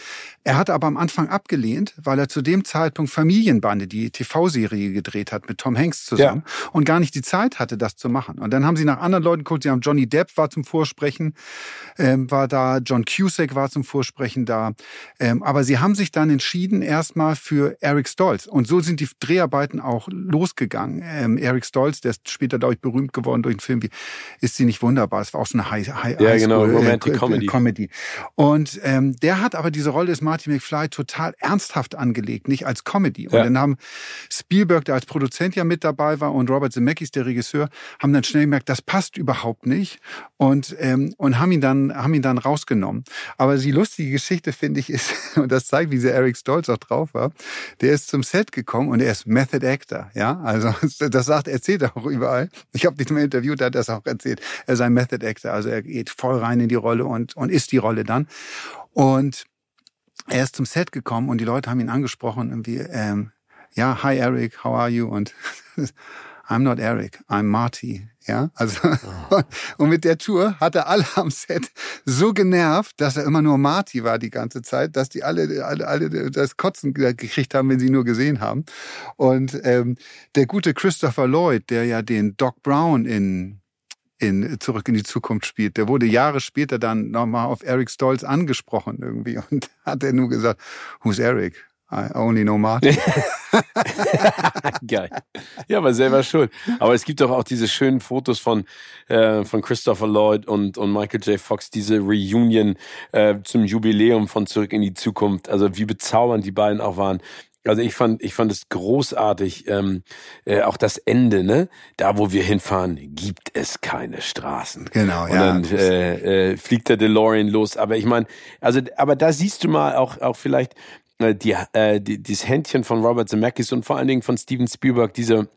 Er hatte aber am Anfang abgelehnt, weil er zu dem Zeitpunkt Familienbande, die TV-Serie gedreht hat mit Tom Hanks zusammen ja. und gar nicht die Zeit Zeit hatte, das zu machen. Und dann haben sie nach anderen Leuten geguckt. Sie haben Johnny Depp war zum Vorsprechen, ähm, war da, John Cusack war zum Vorsprechen da. Ähm, aber sie haben sich dann entschieden erstmal für Eric Stolz. Und so sind die Dreharbeiten auch losgegangen. Ähm, Eric Stolz, der ist später, glaube ich, berühmt geworden durch einen Film wie Ist sie nicht wunderbar? Es war auch so eine High, High Ja, genau, Romantic äh, Comedy. Comedy. Und ähm, der hat aber diese Rolle des Marty McFly total ernsthaft angelegt, nicht als Comedy. Und ja. dann haben Spielberg, der als Produzent ja mit dabei war, und Robert Zemeckis, der Regisseur, haben dann schnell gemerkt, das passt überhaupt nicht und, ähm, und haben ihn dann, haben ihn dann rausgenommen. Aber die lustige Geschichte, finde ich, ist, und das zeigt, wie sehr Eric Stolz auch drauf war, der ist zum Set gekommen und er ist Method Actor, ja, also das sagt, erzählt er auch überall. Ich habe dich mal interviewt, hat er das auch erzählt. Er ist ein Method Actor, also er geht voll rein in die Rolle und, und ist die Rolle dann. Und er ist zum Set gekommen und die Leute haben ihn angesprochen, irgendwie, ähm, ja, hi Eric, how are you? Und I'm not Eric, I'm Marty. Ja, also oh. und mit der Tour hat er alle am Set so genervt, dass er immer nur Marty war die ganze Zeit, dass die alle alle, alle das Kotzen gekriegt haben, wenn sie nur gesehen haben. Und ähm, der gute Christopher Lloyd, der ja den Doc Brown in in Zurück in die Zukunft spielt. Der wurde Jahre später dann nochmal auf Eric Stolz angesprochen irgendwie und hat er nur gesagt, who's Eric? I only know Martin. Geil. Ja, aber selber schuld. Aber es gibt doch auch diese schönen Fotos von, äh, von Christopher Lloyd und, und Michael J. Fox, diese Reunion äh, zum Jubiläum von Zurück in die Zukunft. Also wie bezaubernd die beiden auch waren. Also ich fand, ich fand es großartig, ähm, äh, auch das Ende, ne? Da, wo wir hinfahren, gibt es keine Straßen. Genau, und ja. Und dann äh, äh, fliegt der DeLorean los. Aber ich meine, also, aber da siehst du mal auch, auch vielleicht die, äh, die, dieses Händchen von Robert Zemeckis und vor allen Dingen von Steven Spielberg, diese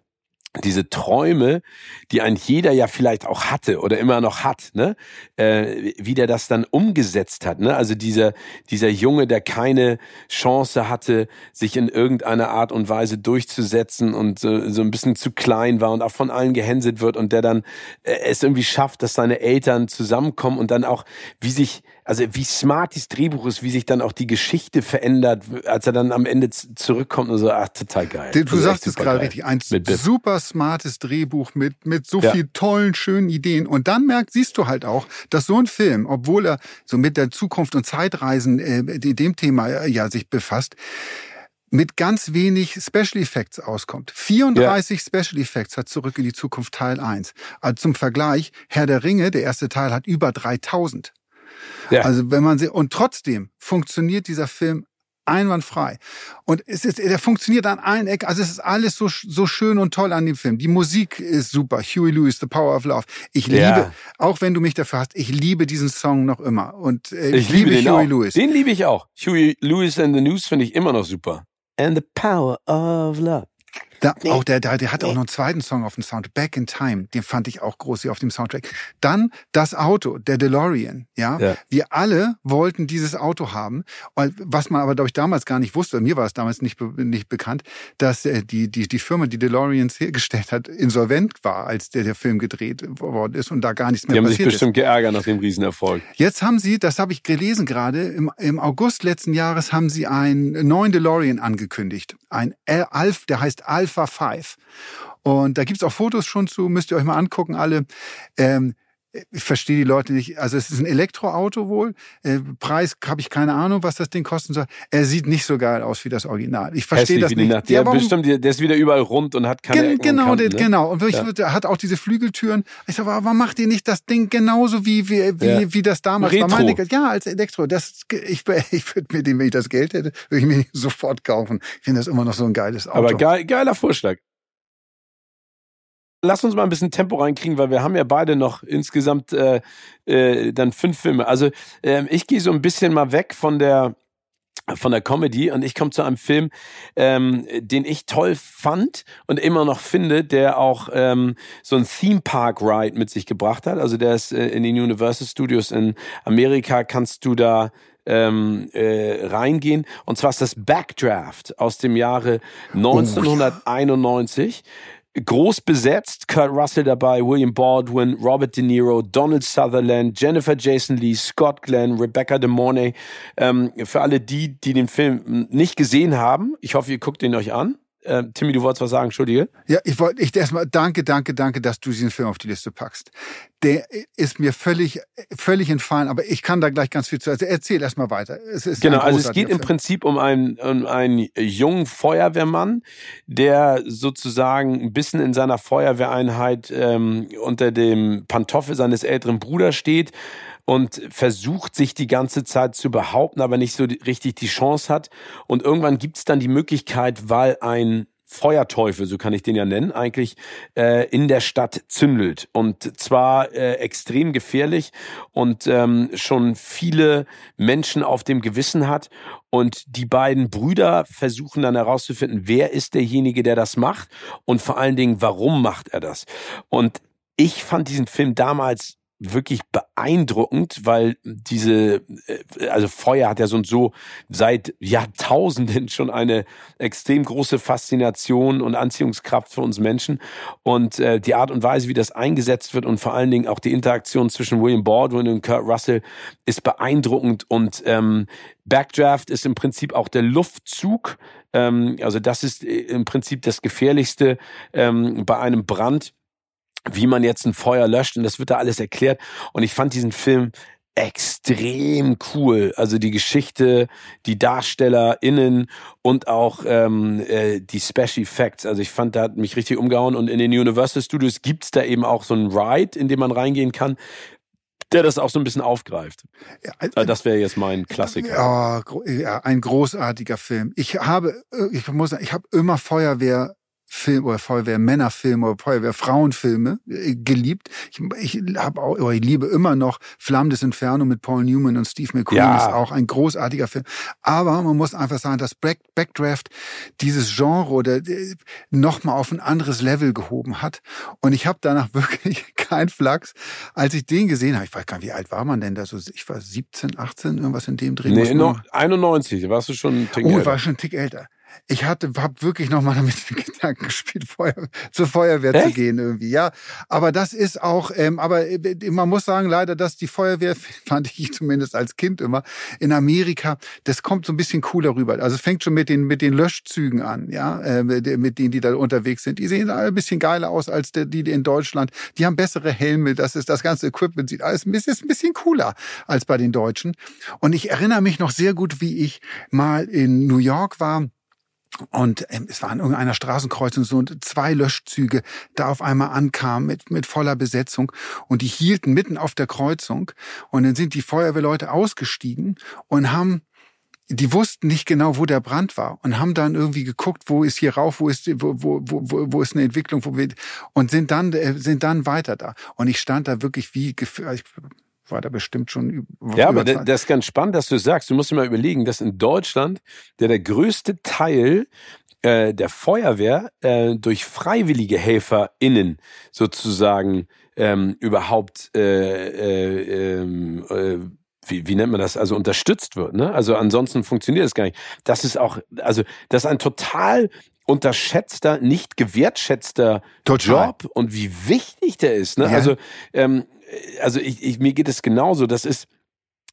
diese Träume, die ein jeder ja vielleicht auch hatte oder immer noch hat, ne, äh, wie der das dann umgesetzt hat, ne, also dieser dieser Junge, der keine Chance hatte, sich in irgendeiner Art und Weise durchzusetzen und so, so ein bisschen zu klein war und auch von allen gehänselt wird und der dann äh, es irgendwie schafft, dass seine Eltern zusammenkommen und dann auch wie sich also wie smart dieses Drehbuch ist, wie sich dann auch die Geschichte verändert, als er dann am Ende zurückkommt und so, ach, total geil. Du, sagst es gerade richtig, ein super smartes Drehbuch mit, mit so ja. viel tollen, schönen Ideen. Und dann merkst, siehst du halt auch, dass so ein Film, obwohl er so mit der Zukunft und Zeitreisen, äh, dem Thema äh, ja sich befasst, mit ganz wenig Special Effects auskommt. 34 ja. Special Effects hat Zurück in die Zukunft Teil 1. Also zum Vergleich, Herr der Ringe, der erste Teil, hat über 3000. Ja. Also wenn man sie, und trotzdem funktioniert dieser Film einwandfrei. Und es ist, der funktioniert an allen Ecken. Also es ist alles so, so schön und toll an dem Film. Die Musik ist super. Huey Lewis, The Power of Love. Ich liebe, ja. auch wenn du mich dafür hast, ich liebe diesen Song noch immer. Und äh, ich, ich liebe, liebe Huey auch. Lewis. Den liebe ich auch. Huey Lewis and the News finde ich immer noch super. And the Power of Love. Da, nee. Auch der, der, der hat nee. auch noch einen zweiten Song auf dem Soundtrack, Back in Time. Den fand ich auch groß hier auf dem Soundtrack. Dann das Auto, der DeLorean. Ja, ja. wir alle wollten dieses Auto haben. Was man aber, glaube ich, damals gar nicht wusste, mir war es damals nicht, nicht bekannt, dass äh, die, die, die Firma, die DeLoreans hergestellt hat, insolvent war, als der, der Film gedreht worden ist und da gar nichts mehr passiert ist. Die haben sich bestimmt ist. geärgert nach dem Riesenerfolg. Jetzt haben sie, das habe ich gelesen gerade, im, im August letzten Jahres haben sie einen neuen DeLorean angekündigt. Ein Alf, der heißt Alpha 5. Und da gibt's auch Fotos schon zu, müsst ihr euch mal angucken, alle. Ähm, ich verstehe die Leute nicht. Also es ist ein Elektroauto wohl. Äh, Preis habe ich keine Ahnung, was das Ding kosten soll. Er sieht nicht so geil aus wie das Original. Ich verstehe das nicht. Nacht. Der, ja, bestimmt, der ist wieder überall rund und hat keine Gen Ecken Genau, Kanten, ne? genau. Und ja. hat auch diese Flügeltüren. Ich sage, warum macht ihr nicht das Ding genauso wie wie, wie, ja. wie das damals Retro. war? Meine, ja, als Elektro. Das, ich ich würde mir den, wenn ich das Geld hätte, würde ich mir sofort kaufen. Ich finde das immer noch so ein geiles Auto. Aber geil, geiler Vorschlag. Lass uns mal ein bisschen Tempo reinkriegen, weil wir haben ja beide noch insgesamt äh, äh, dann fünf Filme. Also äh, ich gehe so ein bisschen mal weg von der von der Comedy und ich komme zu einem Film, ähm, den ich toll fand und immer noch finde, der auch ähm, so ein Theme Park Ride mit sich gebracht hat. Also der ist äh, in den Universal Studios in Amerika, kannst du da ähm, äh, reingehen. Und zwar ist das Backdraft aus dem Jahre 1991. Oh, groß besetzt. Kurt Russell dabei, William Baldwin, Robert De Niro, Donald Sutherland, Jennifer Jason Lee, Scott Glenn, Rebecca De Mornay. Ähm, für alle die, die den Film nicht gesehen haben, ich hoffe, ihr guckt ihn euch an. Äh, Timmy, du wolltest was sagen, Entschuldige. Ja, ich wollte ich erstmal danke, danke, danke, dass du diesen Film auf die Liste packst. Der ist mir völlig, völlig entfallen, aber ich kann da gleich ganz viel zu. Also erzähl erstmal weiter. Genau, also es geht Film. im Prinzip um einen, um einen jungen Feuerwehrmann, der sozusagen ein bisschen in seiner Feuerwehreinheit ähm, unter dem Pantoffel seines älteren Bruders steht und versucht sich die ganze Zeit zu behaupten, aber nicht so richtig die Chance hat. Und irgendwann gibt es dann die Möglichkeit, weil ein Feuerteufel, so kann ich den ja nennen, eigentlich äh, in der Stadt zündelt. Und zwar äh, extrem gefährlich und ähm, schon viele Menschen auf dem Gewissen hat. Und die beiden Brüder versuchen dann herauszufinden, wer ist derjenige, der das macht und vor allen Dingen, warum macht er das. Und ich fand diesen Film damals wirklich beeindruckend, weil diese, äh, also Feuer hat ja so und so seit Jahrtausenden schon eine extrem große Faszination und Anziehungskraft für uns Menschen. Und äh, die Art und Weise, wie das eingesetzt wird und vor allen Dingen auch die Interaktion zwischen William Baldwin und Kurt Russell ist beeindruckend. Und ähm, Backdraft ist im Prinzip auch der Luftzug. Ähm, also das ist äh, im Prinzip das Gefährlichste ähm, bei einem Brand wie man jetzt ein Feuer löscht und das wird da alles erklärt. Und ich fand diesen Film extrem cool. Also die Geschichte, die DarstellerInnen und auch ähm, äh, die Special Effects. Also ich fand, da hat mich richtig umgehauen. Und in den Universal Studios gibt's da eben auch so einen Ride, in dem man reingehen kann, der das auch so ein bisschen aufgreift. Äh, das wäre jetzt mein Klassiker. Ja, ja, ein großartiger Film. Ich habe, äh, ich muss sagen, ich habe immer Feuerwehr Film oder Feuerwehr-Männerfilme oder Feuerwehr-Frauenfilme äh, geliebt. Ich, ich habe auch, oder ich liebe immer noch Flammen des Inferno mit Paul Newman und Steve McQueen ja. ist auch ein großartiger Film. Aber man muss einfach sagen, dass Back, Backdraft dieses Genre oder äh, nochmal auf ein anderes Level gehoben hat. Und ich habe danach wirklich kein Flachs, als ich den gesehen habe. Ich weiß gar nicht, wie alt war man denn da? So, ich war 17, 18, irgendwas in dem Dreh. Nee, noch 91, warst du schon ein Tick oh, älter. Oh, war schon ein Tick älter ich hatte, hab wirklich noch mal damit den Gedanken gespielt, Feuer, zur Feuerwehr Echt? zu gehen irgendwie. Ja, aber das ist auch, ähm, aber äh, man muss sagen leider, dass die Feuerwehr fand ich zumindest als Kind immer in Amerika, das kommt so ein bisschen cooler rüber. Also es fängt schon mit den mit den Löschzügen an, ja, äh, mit denen die da unterwegs sind. Die sehen alle ein bisschen geiler aus als die, die in Deutschland. Die haben bessere Helme. Das ist das ganze Equipment sieht alles ist ein bisschen cooler als bei den Deutschen. Und ich erinnere mich noch sehr gut, wie ich mal in New York war und ähm, es war an irgendeiner Straßenkreuzung so zwei Löschzüge da auf einmal ankamen mit, mit voller Besetzung. Und die hielten mitten auf der Kreuzung. Und dann sind die Feuerwehrleute ausgestiegen und haben die wussten nicht genau, wo der Brand war und haben dann irgendwie geguckt, wo ist hier rauf, wo ist wo wo wo, wo ist eine Entwicklung, wo wir und sind dann äh, sind dann weiter da. Und ich stand da wirklich wie ich war da bestimmt schon. Ja, aber das ist ganz spannend, dass du sagst. Du musst dir mal überlegen, dass in Deutschland der der größte Teil äh, der Feuerwehr äh, durch freiwillige HelferInnen sozusagen ähm, überhaupt äh, äh, ähm, äh, wie, wie nennt man das, also unterstützt wird. Ne? Also ansonsten funktioniert es gar nicht. Das ist auch, also das ist ein total unterschätzter, nicht gewertschätzter total. Job und wie wichtig der ist. Ne? Ja. Also, ähm, also ich, ich, mir geht es genauso. Das ist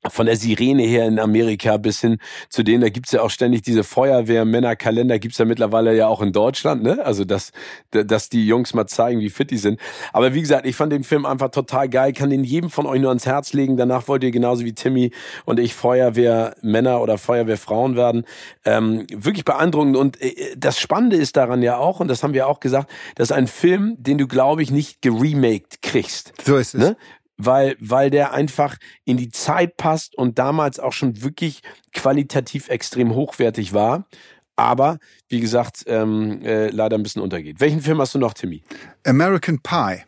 von der Sirene her in Amerika bis hin zu denen, da gibt's ja auch ständig diese Feuerwehrmännerkalender, gibt's ja mittlerweile ja auch in Deutschland, ne? Also dass, dass die Jungs mal zeigen, wie fit die sind. Aber wie gesagt, ich fand den Film einfach total geil, kann den jedem von euch nur ans Herz legen. Danach wollt ihr genauso wie Timmy und ich Feuerwehrmänner oder Feuerwehrfrauen werden. Ähm, wirklich beeindruckend. Und äh, das Spannende ist daran ja auch, und das haben wir auch gesagt, dass ein Film, den du, glaube ich, nicht geremaked kriegst. So ist es. Ne? Weil, weil der einfach in die Zeit passt und damals auch schon wirklich qualitativ extrem hochwertig war. Aber, wie gesagt, ähm, äh, leider ein bisschen untergeht. Welchen Film hast du noch, Timmy? American Pie.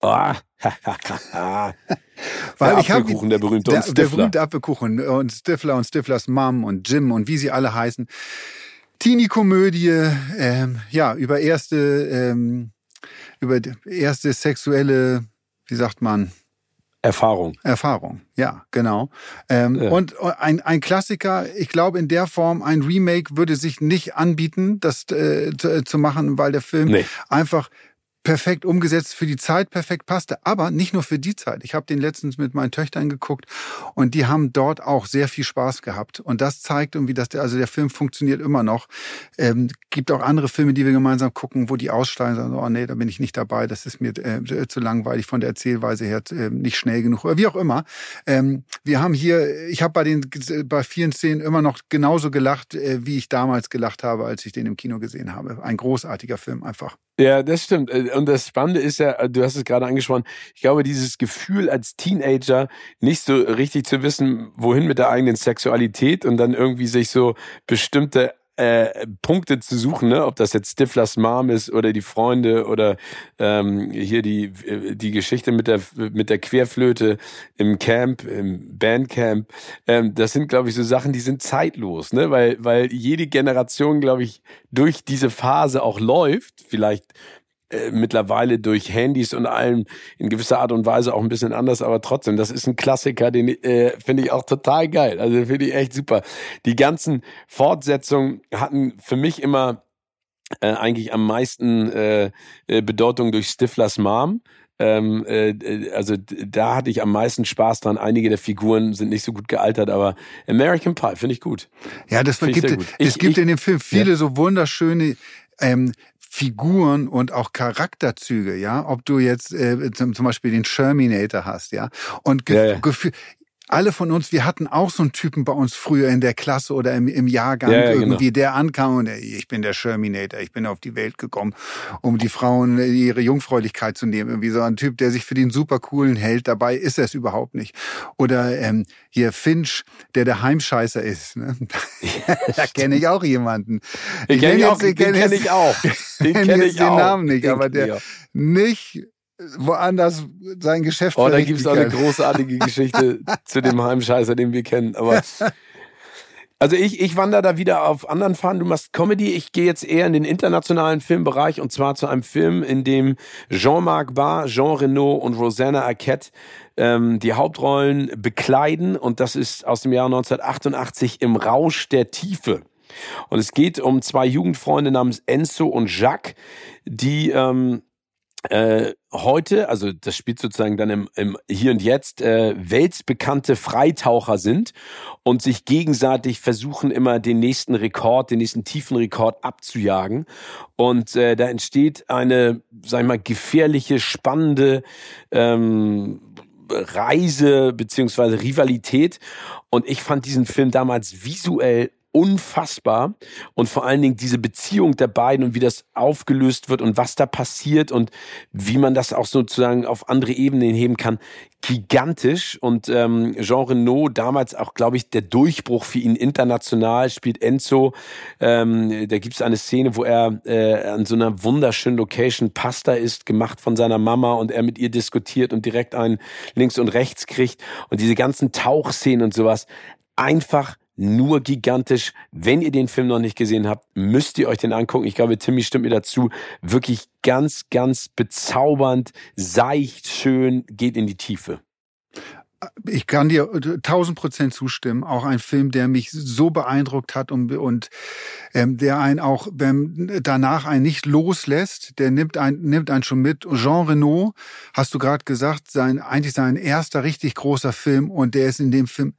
Oh. Weil der ich Apfelkuchen, der berühmte der, und Stifler. Der berühmte Apfelkuchen und Stifler und Stiflers Mom und Jim und wie sie alle heißen. Teenie-Komödie, ähm, ja, über erste, ähm, über erste sexuelle, wie sagt man, Erfahrung. Erfahrung, ja, genau. Ähm, ja. Und ein, ein Klassiker, ich glaube, in der Form, ein Remake würde sich nicht anbieten, das äh, zu, äh, zu machen, weil der Film nee. einfach perfekt umgesetzt, für die Zeit perfekt passte. Aber nicht nur für die Zeit. Ich habe den letztens mit meinen Töchtern geguckt und die haben dort auch sehr viel Spaß gehabt. Und das zeigt irgendwie, dass der, also der Film funktioniert immer noch. Ähm, gibt auch andere Filme, die wir gemeinsam gucken, wo die aussteigen sagen, oh nee, da bin ich nicht dabei, das ist mir äh, zu langweilig von der Erzählweise her, äh, nicht schnell genug. Oder wie auch immer. Ähm, wir haben hier, ich habe bei den bei vielen Szenen immer noch genauso gelacht, äh, wie ich damals gelacht habe, als ich den im Kino gesehen habe. Ein großartiger Film einfach. Ja, das stimmt. Äh, und das Spannende ist ja, du hast es gerade angesprochen, ich glaube, dieses Gefühl als Teenager nicht so richtig zu wissen, wohin mit der eigenen Sexualität und dann irgendwie sich so bestimmte äh, Punkte zu suchen, ne? ob das jetzt Stiflers Mom ist oder die Freunde oder ähm, hier die die Geschichte mit der mit der Querflöte im Camp, im Bandcamp. Ähm, das sind, glaube ich, so Sachen, die sind zeitlos, ne? Weil weil jede Generation, glaube ich, durch diese Phase auch läuft. Vielleicht äh, mittlerweile durch Handys und allem in gewisser Art und Weise auch ein bisschen anders, aber trotzdem, das ist ein Klassiker, den äh, finde ich auch total geil. Also finde ich echt super. Die ganzen Fortsetzungen hatten für mich immer äh, eigentlich am meisten äh, äh Bedeutung durch Stiflers Mom. Ähm, äh, also da hatte ich am meisten Spaß dran. Einige der Figuren sind nicht so gut gealtert, aber American Pie finde ich gut. Ja, das gibt, es ich, gibt ich, in dem Film viele ja. so wunderschöne ähm, Figuren und auch Charakterzüge, ja, ob du jetzt äh, zum, zum Beispiel den Sherminator hast, ja, und Ge ja, ja. Alle von uns, wir hatten auch so einen Typen bei uns früher in der Klasse oder im, im Jahrgang ja, ja, genau. irgendwie, genau. der ankam und ich bin der Sherminator, ich bin auf die Welt gekommen, um die Frauen ihre Jungfräulichkeit zu nehmen. Irgendwie so ein Typ, der sich für den super coolen hält, dabei ist er es überhaupt nicht. Oder ähm, hier Finch, der der Heimscheißer ist. Ne? da kenne ich auch jemanden. Ich kenne jetzt, den kenne ich auch. Den kenne ich den Namen nicht, den aber der nicht woanders sein Geschäft Oh, da gibt es auch eine großartige Geschichte zu dem Heimscheißer, den wir kennen. Aber also ich, ich wandere da wieder auf anderen Fahnen. Du machst Comedy. Ich gehe jetzt eher in den internationalen Filmbereich und zwar zu einem Film, in dem Jean-Marc Barr, Jean Reno und Rosanna Arquette ähm, die Hauptrollen bekleiden. Und das ist aus dem Jahr 1988 im Rausch der Tiefe. Und es geht um zwei Jugendfreunde namens Enzo und Jacques, die ähm, äh, heute, also das spielt sozusagen dann im, im Hier und Jetzt, äh, weltbekannte Freitaucher sind und sich gegenseitig versuchen immer den nächsten Rekord, den nächsten tiefen Rekord abzujagen. Und äh, da entsteht eine, sag ich mal, gefährliche, spannende ähm, Reise beziehungsweise Rivalität. Und ich fand diesen Film damals visuell unfassbar. Und vor allen Dingen diese Beziehung der beiden und wie das aufgelöst wird und was da passiert und wie man das auch sozusagen auf andere Ebenen heben kann, gigantisch. Und ähm, Jean Renault damals auch, glaube ich, der Durchbruch für ihn international spielt Enzo. Ähm, da gibt es eine Szene, wo er äh, an so einer wunderschönen Location Pasta isst, gemacht von seiner Mama und er mit ihr diskutiert und direkt einen links und rechts kriegt. Und diese ganzen Tauchszenen und sowas einfach nur gigantisch. Wenn ihr den Film noch nicht gesehen habt, müsst ihr euch den angucken. Ich glaube, Timmy stimmt mir dazu. Wirklich ganz, ganz bezaubernd, seicht, schön, geht in die Tiefe. Ich kann dir tausend Prozent zustimmen. Auch ein Film, der mich so beeindruckt hat und, und ähm, der einen auch ähm, danach einen nicht loslässt. Der nimmt einen, nimmt einen schon mit. Jean Renault, hast du gerade gesagt, sein eigentlich sein erster richtig großer Film und der ist in dem Film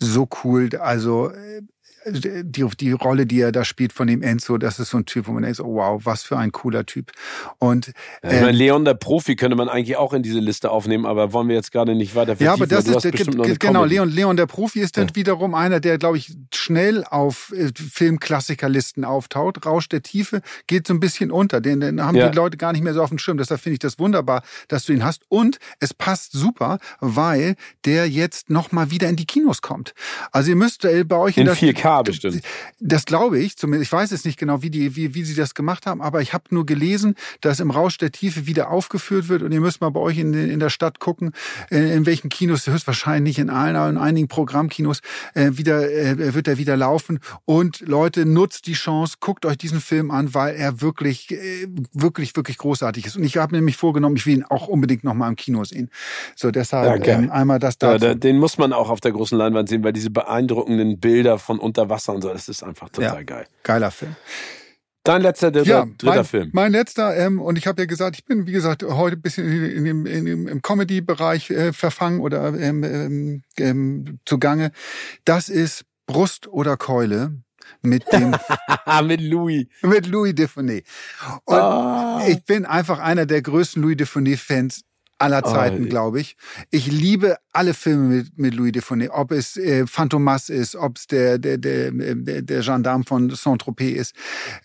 so cool. Also äh, die, die Rolle, die er da spielt von dem Enzo, das ist so ein Typ, wo man denkt, oh wow, was für ein cooler Typ. Und ja, ich meine, Leon der Profi könnte man eigentlich auch in diese Liste aufnehmen, aber wollen wir jetzt gerade nicht weiter vertiefen. Ja, aber das ist genau Leon Leon der Profi ist dann ja. wiederum einer, der glaube ich schnell auf äh, Filmklassikerlisten auftaucht. Rausch der Tiefe geht so ein bisschen unter, den, den haben ja. die Leute gar nicht mehr so auf dem Schirm. Deshalb finde ich das wunderbar, dass du ihn hast und es passt super, weil der jetzt noch mal wieder in die Kinos kommt. Also ihr müsst äh, bei euch in, in 4K bestimmt. Das glaube ich, zumindest. Ich weiß es nicht genau, wie, die, wie, wie sie das gemacht haben, aber ich habe nur gelesen, dass im Rausch der Tiefe wieder aufgeführt wird und ihr müsst mal bei euch in, in der Stadt gucken, in, äh, in welchen Kinos, höchstwahrscheinlich in allen, in einigen Programmkinos, äh, wieder, äh, wird er wieder laufen. Und Leute, nutzt die Chance, guckt euch diesen Film an, weil er wirklich, äh, wirklich, wirklich großartig ist. Und ich habe nämlich vorgenommen, ich will ihn auch unbedingt noch mal im Kino sehen. So, deshalb ähm, einmal das da. Ja, den muss man auch auf der großen Leinwand sehen, weil diese beeindruckenden Bilder von unter Wasser und so. Das ist einfach total ja, geil. Geiler Film. Dein letzter, dritter, ja, dritter mein, Film. Mein letzter, ähm, und ich habe ja gesagt, ich bin, wie gesagt, heute ein bisschen in, dem, in dem, im Comedy-Bereich äh, verfangen oder ähm, ähm, ähm, zugange. Das ist Brust oder Keule mit dem mit Louis mit Louis Defonet und oh. ich bin einfach einer der größten Louis Defonet Fans aller Zeiten, oh, glaube ich. Ich liebe alle Filme mit, mit Louis Defonet, ob es äh, Phantomas ist, ob es der, der, der, der, der Gendarme von Saint-Tropez ist,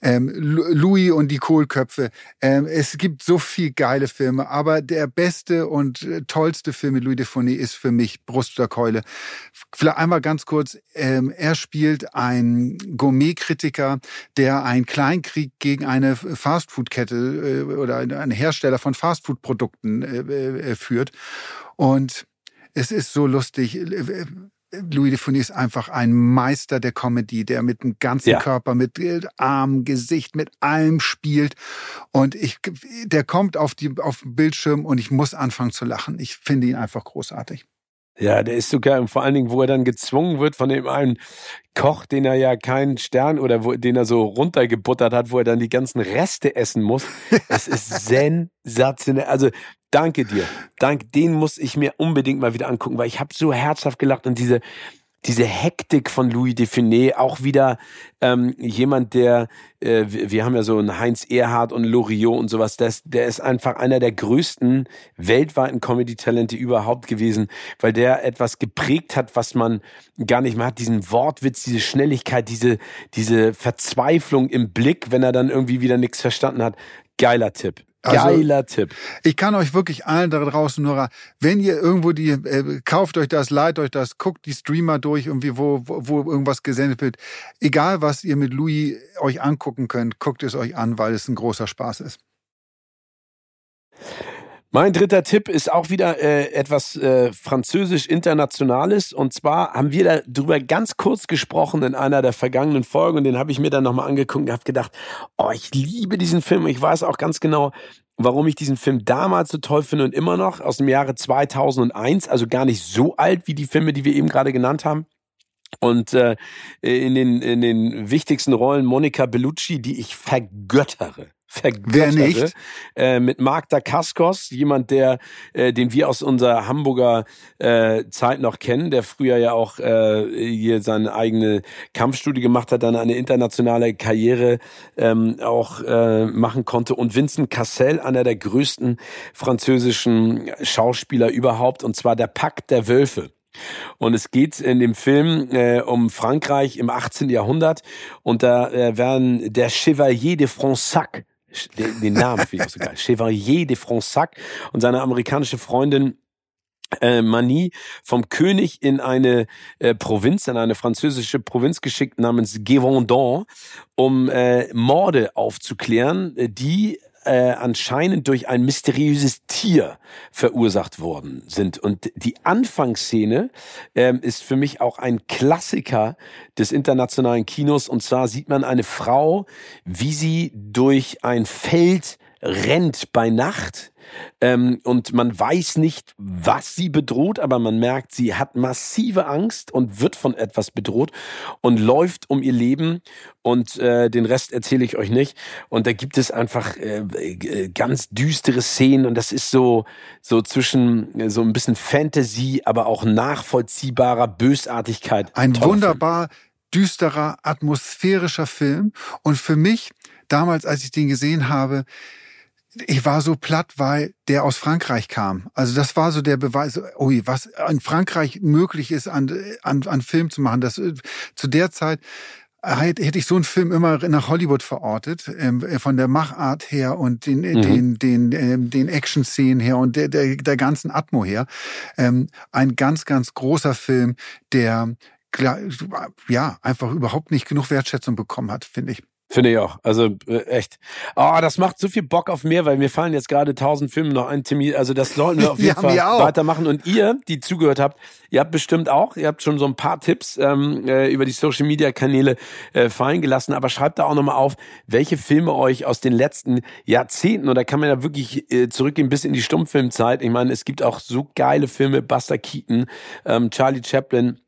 ähm, Louis und die Kohlköpfe. Ähm, es gibt so viel geile Filme, aber der beste und äh, tollste Film mit Louis Defonet ist für mich Brust oder Keule. Vielleicht einmal ganz kurz, ähm, er spielt einen Gourmet-Kritiker, der einen Kleinkrieg gegen eine Fastfood-Kette äh, oder einen Hersteller von Fastfood-Produkten äh, äh, führt. Und es ist so lustig. Louis de Funès ist einfach ein Meister der Comedy, der mit dem ganzen ja. Körper, mit Arm, Gesicht, mit allem spielt. Und ich, der kommt auf die, auf den Bildschirm und ich muss anfangen zu lachen. Ich finde ihn einfach großartig. Ja, der ist sogar, vor allen Dingen, wo er dann gezwungen wird von dem einen Koch, den er ja keinen Stern oder wo, den er so runtergebuttert hat, wo er dann die ganzen Reste essen muss. Das ist sensationell. Also danke dir. Dank, den muss ich mir unbedingt mal wieder angucken, weil ich habe so herzhaft gelacht und diese diese Hektik von Louis Define, auch wieder ähm, jemand, der, äh, wir haben ja so einen Heinz Erhardt und Loriot und sowas, das, der ist einfach einer der größten weltweiten Comedy-Talente überhaupt gewesen, weil der etwas geprägt hat, was man gar nicht mehr hat, diesen Wortwitz, diese Schnelligkeit, diese, diese Verzweiflung im Blick, wenn er dann irgendwie wieder nichts verstanden hat. Geiler Tipp. Also, Geiler Tipp. Ich kann euch wirklich allen da draußen nur, wenn ihr irgendwo die, äh, kauft euch das, leiht euch das, guckt die Streamer durch, irgendwie, wo, wo, wo irgendwas gesendet wird. Egal, was ihr mit Louis euch angucken könnt, guckt es euch an, weil es ein großer Spaß ist. Mein dritter Tipp ist auch wieder äh, etwas äh, französisch-internationales. Und zwar haben wir darüber ganz kurz gesprochen in einer der vergangenen Folgen. Und den habe ich mir dann nochmal angeguckt und habe gedacht, oh, ich liebe diesen Film. Ich weiß auch ganz genau, warum ich diesen Film damals so toll finde und immer noch aus dem Jahre 2001. Also gar nicht so alt wie die Filme, die wir eben gerade genannt haben. Und äh, in, den, in den wichtigsten Rollen Monica Bellucci, die ich vergöttere Wer nicht? Äh, mit Marc Dacascos, jemand, der, äh, den wir aus unserer Hamburger äh, Zeit noch kennen, der früher ja auch äh, hier seine eigene Kampfstudie gemacht hat, dann eine internationale Karriere ähm, auch äh, machen konnte. Und Vincent Cassel, einer der größten französischen Schauspieler überhaupt, und zwar der Pakt der Wölfe. Und es geht in dem Film äh, um Frankreich im 18. Jahrhundert und da äh, werden der Chevalier de Fronsac den, den Namen finde ich auch so geil. Chevalier de Fronsac und seine amerikanische Freundin äh, Manie vom König in eine äh, Provinz, in eine französische Provinz geschickt namens Gévaudan, um äh, Morde aufzuklären, die äh, anscheinend durch ein mysteriöses Tier verursacht worden sind. Und die Anfangsszene ähm, ist für mich auch ein Klassiker des internationalen Kinos. Und zwar sieht man eine Frau, wie sie durch ein Feld rennt bei Nacht ähm, und man weiß nicht, was sie bedroht, aber man merkt, sie hat massive Angst und wird von etwas bedroht und läuft um ihr Leben und äh, den Rest erzähle ich euch nicht. Und da gibt es einfach äh, äh ganz düstere Szenen und das ist so so zwischen so ein bisschen Fantasy, aber auch nachvollziehbarer Bösartigkeit. Ein Toller wunderbar düsterer atmosphärischer Film und für mich damals, als ich den gesehen habe, ich war so platt, weil der aus Frankreich kam. Also das war so der Beweis, ui, was in Frankreich möglich ist, an, an, an Film zu machen. Das, zu der Zeit hätte ich so einen Film immer nach Hollywood verortet, ähm, von der Machart her und den, mhm. den, den, ähm, den Action-Szenen her und der, der, der ganzen Atmo her. Ähm, ein ganz, ganz großer Film, der ja einfach überhaupt nicht genug Wertschätzung bekommen hat, finde ich. Finde ich auch. Also äh, echt. Oh, das macht so viel Bock auf mehr, weil mir fallen jetzt gerade tausend Filme noch ein, Timmy. Also das sollten wir auf jeden Fall weitermachen. Und ihr, die zugehört habt, ihr habt bestimmt auch, ihr habt schon so ein paar Tipps ähm, äh, über die Social Media Kanäle äh, fallen gelassen. Aber schreibt da auch nochmal auf, welche Filme euch aus den letzten Jahrzehnten, oder kann man ja wirklich äh, zurückgehen bis in die Stummfilmzeit. Ich meine, es gibt auch so geile Filme, Buster Keaton, ähm, Charlie Chaplin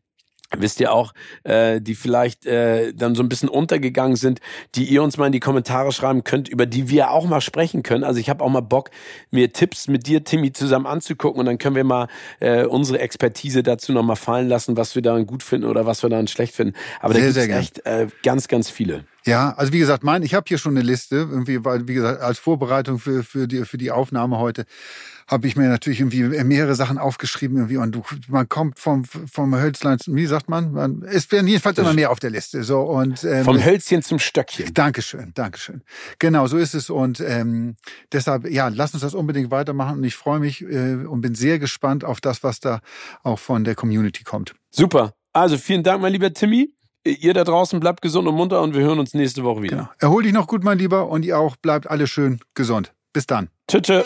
wisst ihr auch, äh, die vielleicht äh, dann so ein bisschen untergegangen sind, die ihr uns mal in die Kommentare schreiben könnt, über die wir auch mal sprechen können. Also ich habe auch mal Bock, mir Tipps mit dir, Timmy, zusammen anzugucken und dann können wir mal äh, unsere Expertise dazu nochmal fallen lassen, was wir daran gut finden oder was wir daran schlecht finden. Aber sehr, da gibt es echt äh, ganz, ganz viele. Ja, also wie gesagt, mein, ich habe hier schon eine Liste, irgendwie, weil, wie gesagt, als Vorbereitung für, für, die, für die Aufnahme heute habe ich mir natürlich irgendwie mehrere Sachen aufgeschrieben irgendwie und du, man kommt vom vom Hölzlein, wie sagt man? man es werden jedenfalls immer mehr auf der Liste so und ähm, vom Hölzchen zum Stöckchen. Dankeschön, Dankeschön. Genau, so ist es und ähm, deshalb ja, lass uns das unbedingt weitermachen und ich freue mich äh, und bin sehr gespannt auf das, was da auch von der Community kommt. Super. Also vielen Dank, mein lieber Timmy. Ihr da draußen bleibt gesund und munter und wir hören uns nächste Woche wieder. Genau. Erhol dich noch gut, mein Lieber, und ihr auch bleibt alle schön gesund. Bis dann. Tschüss.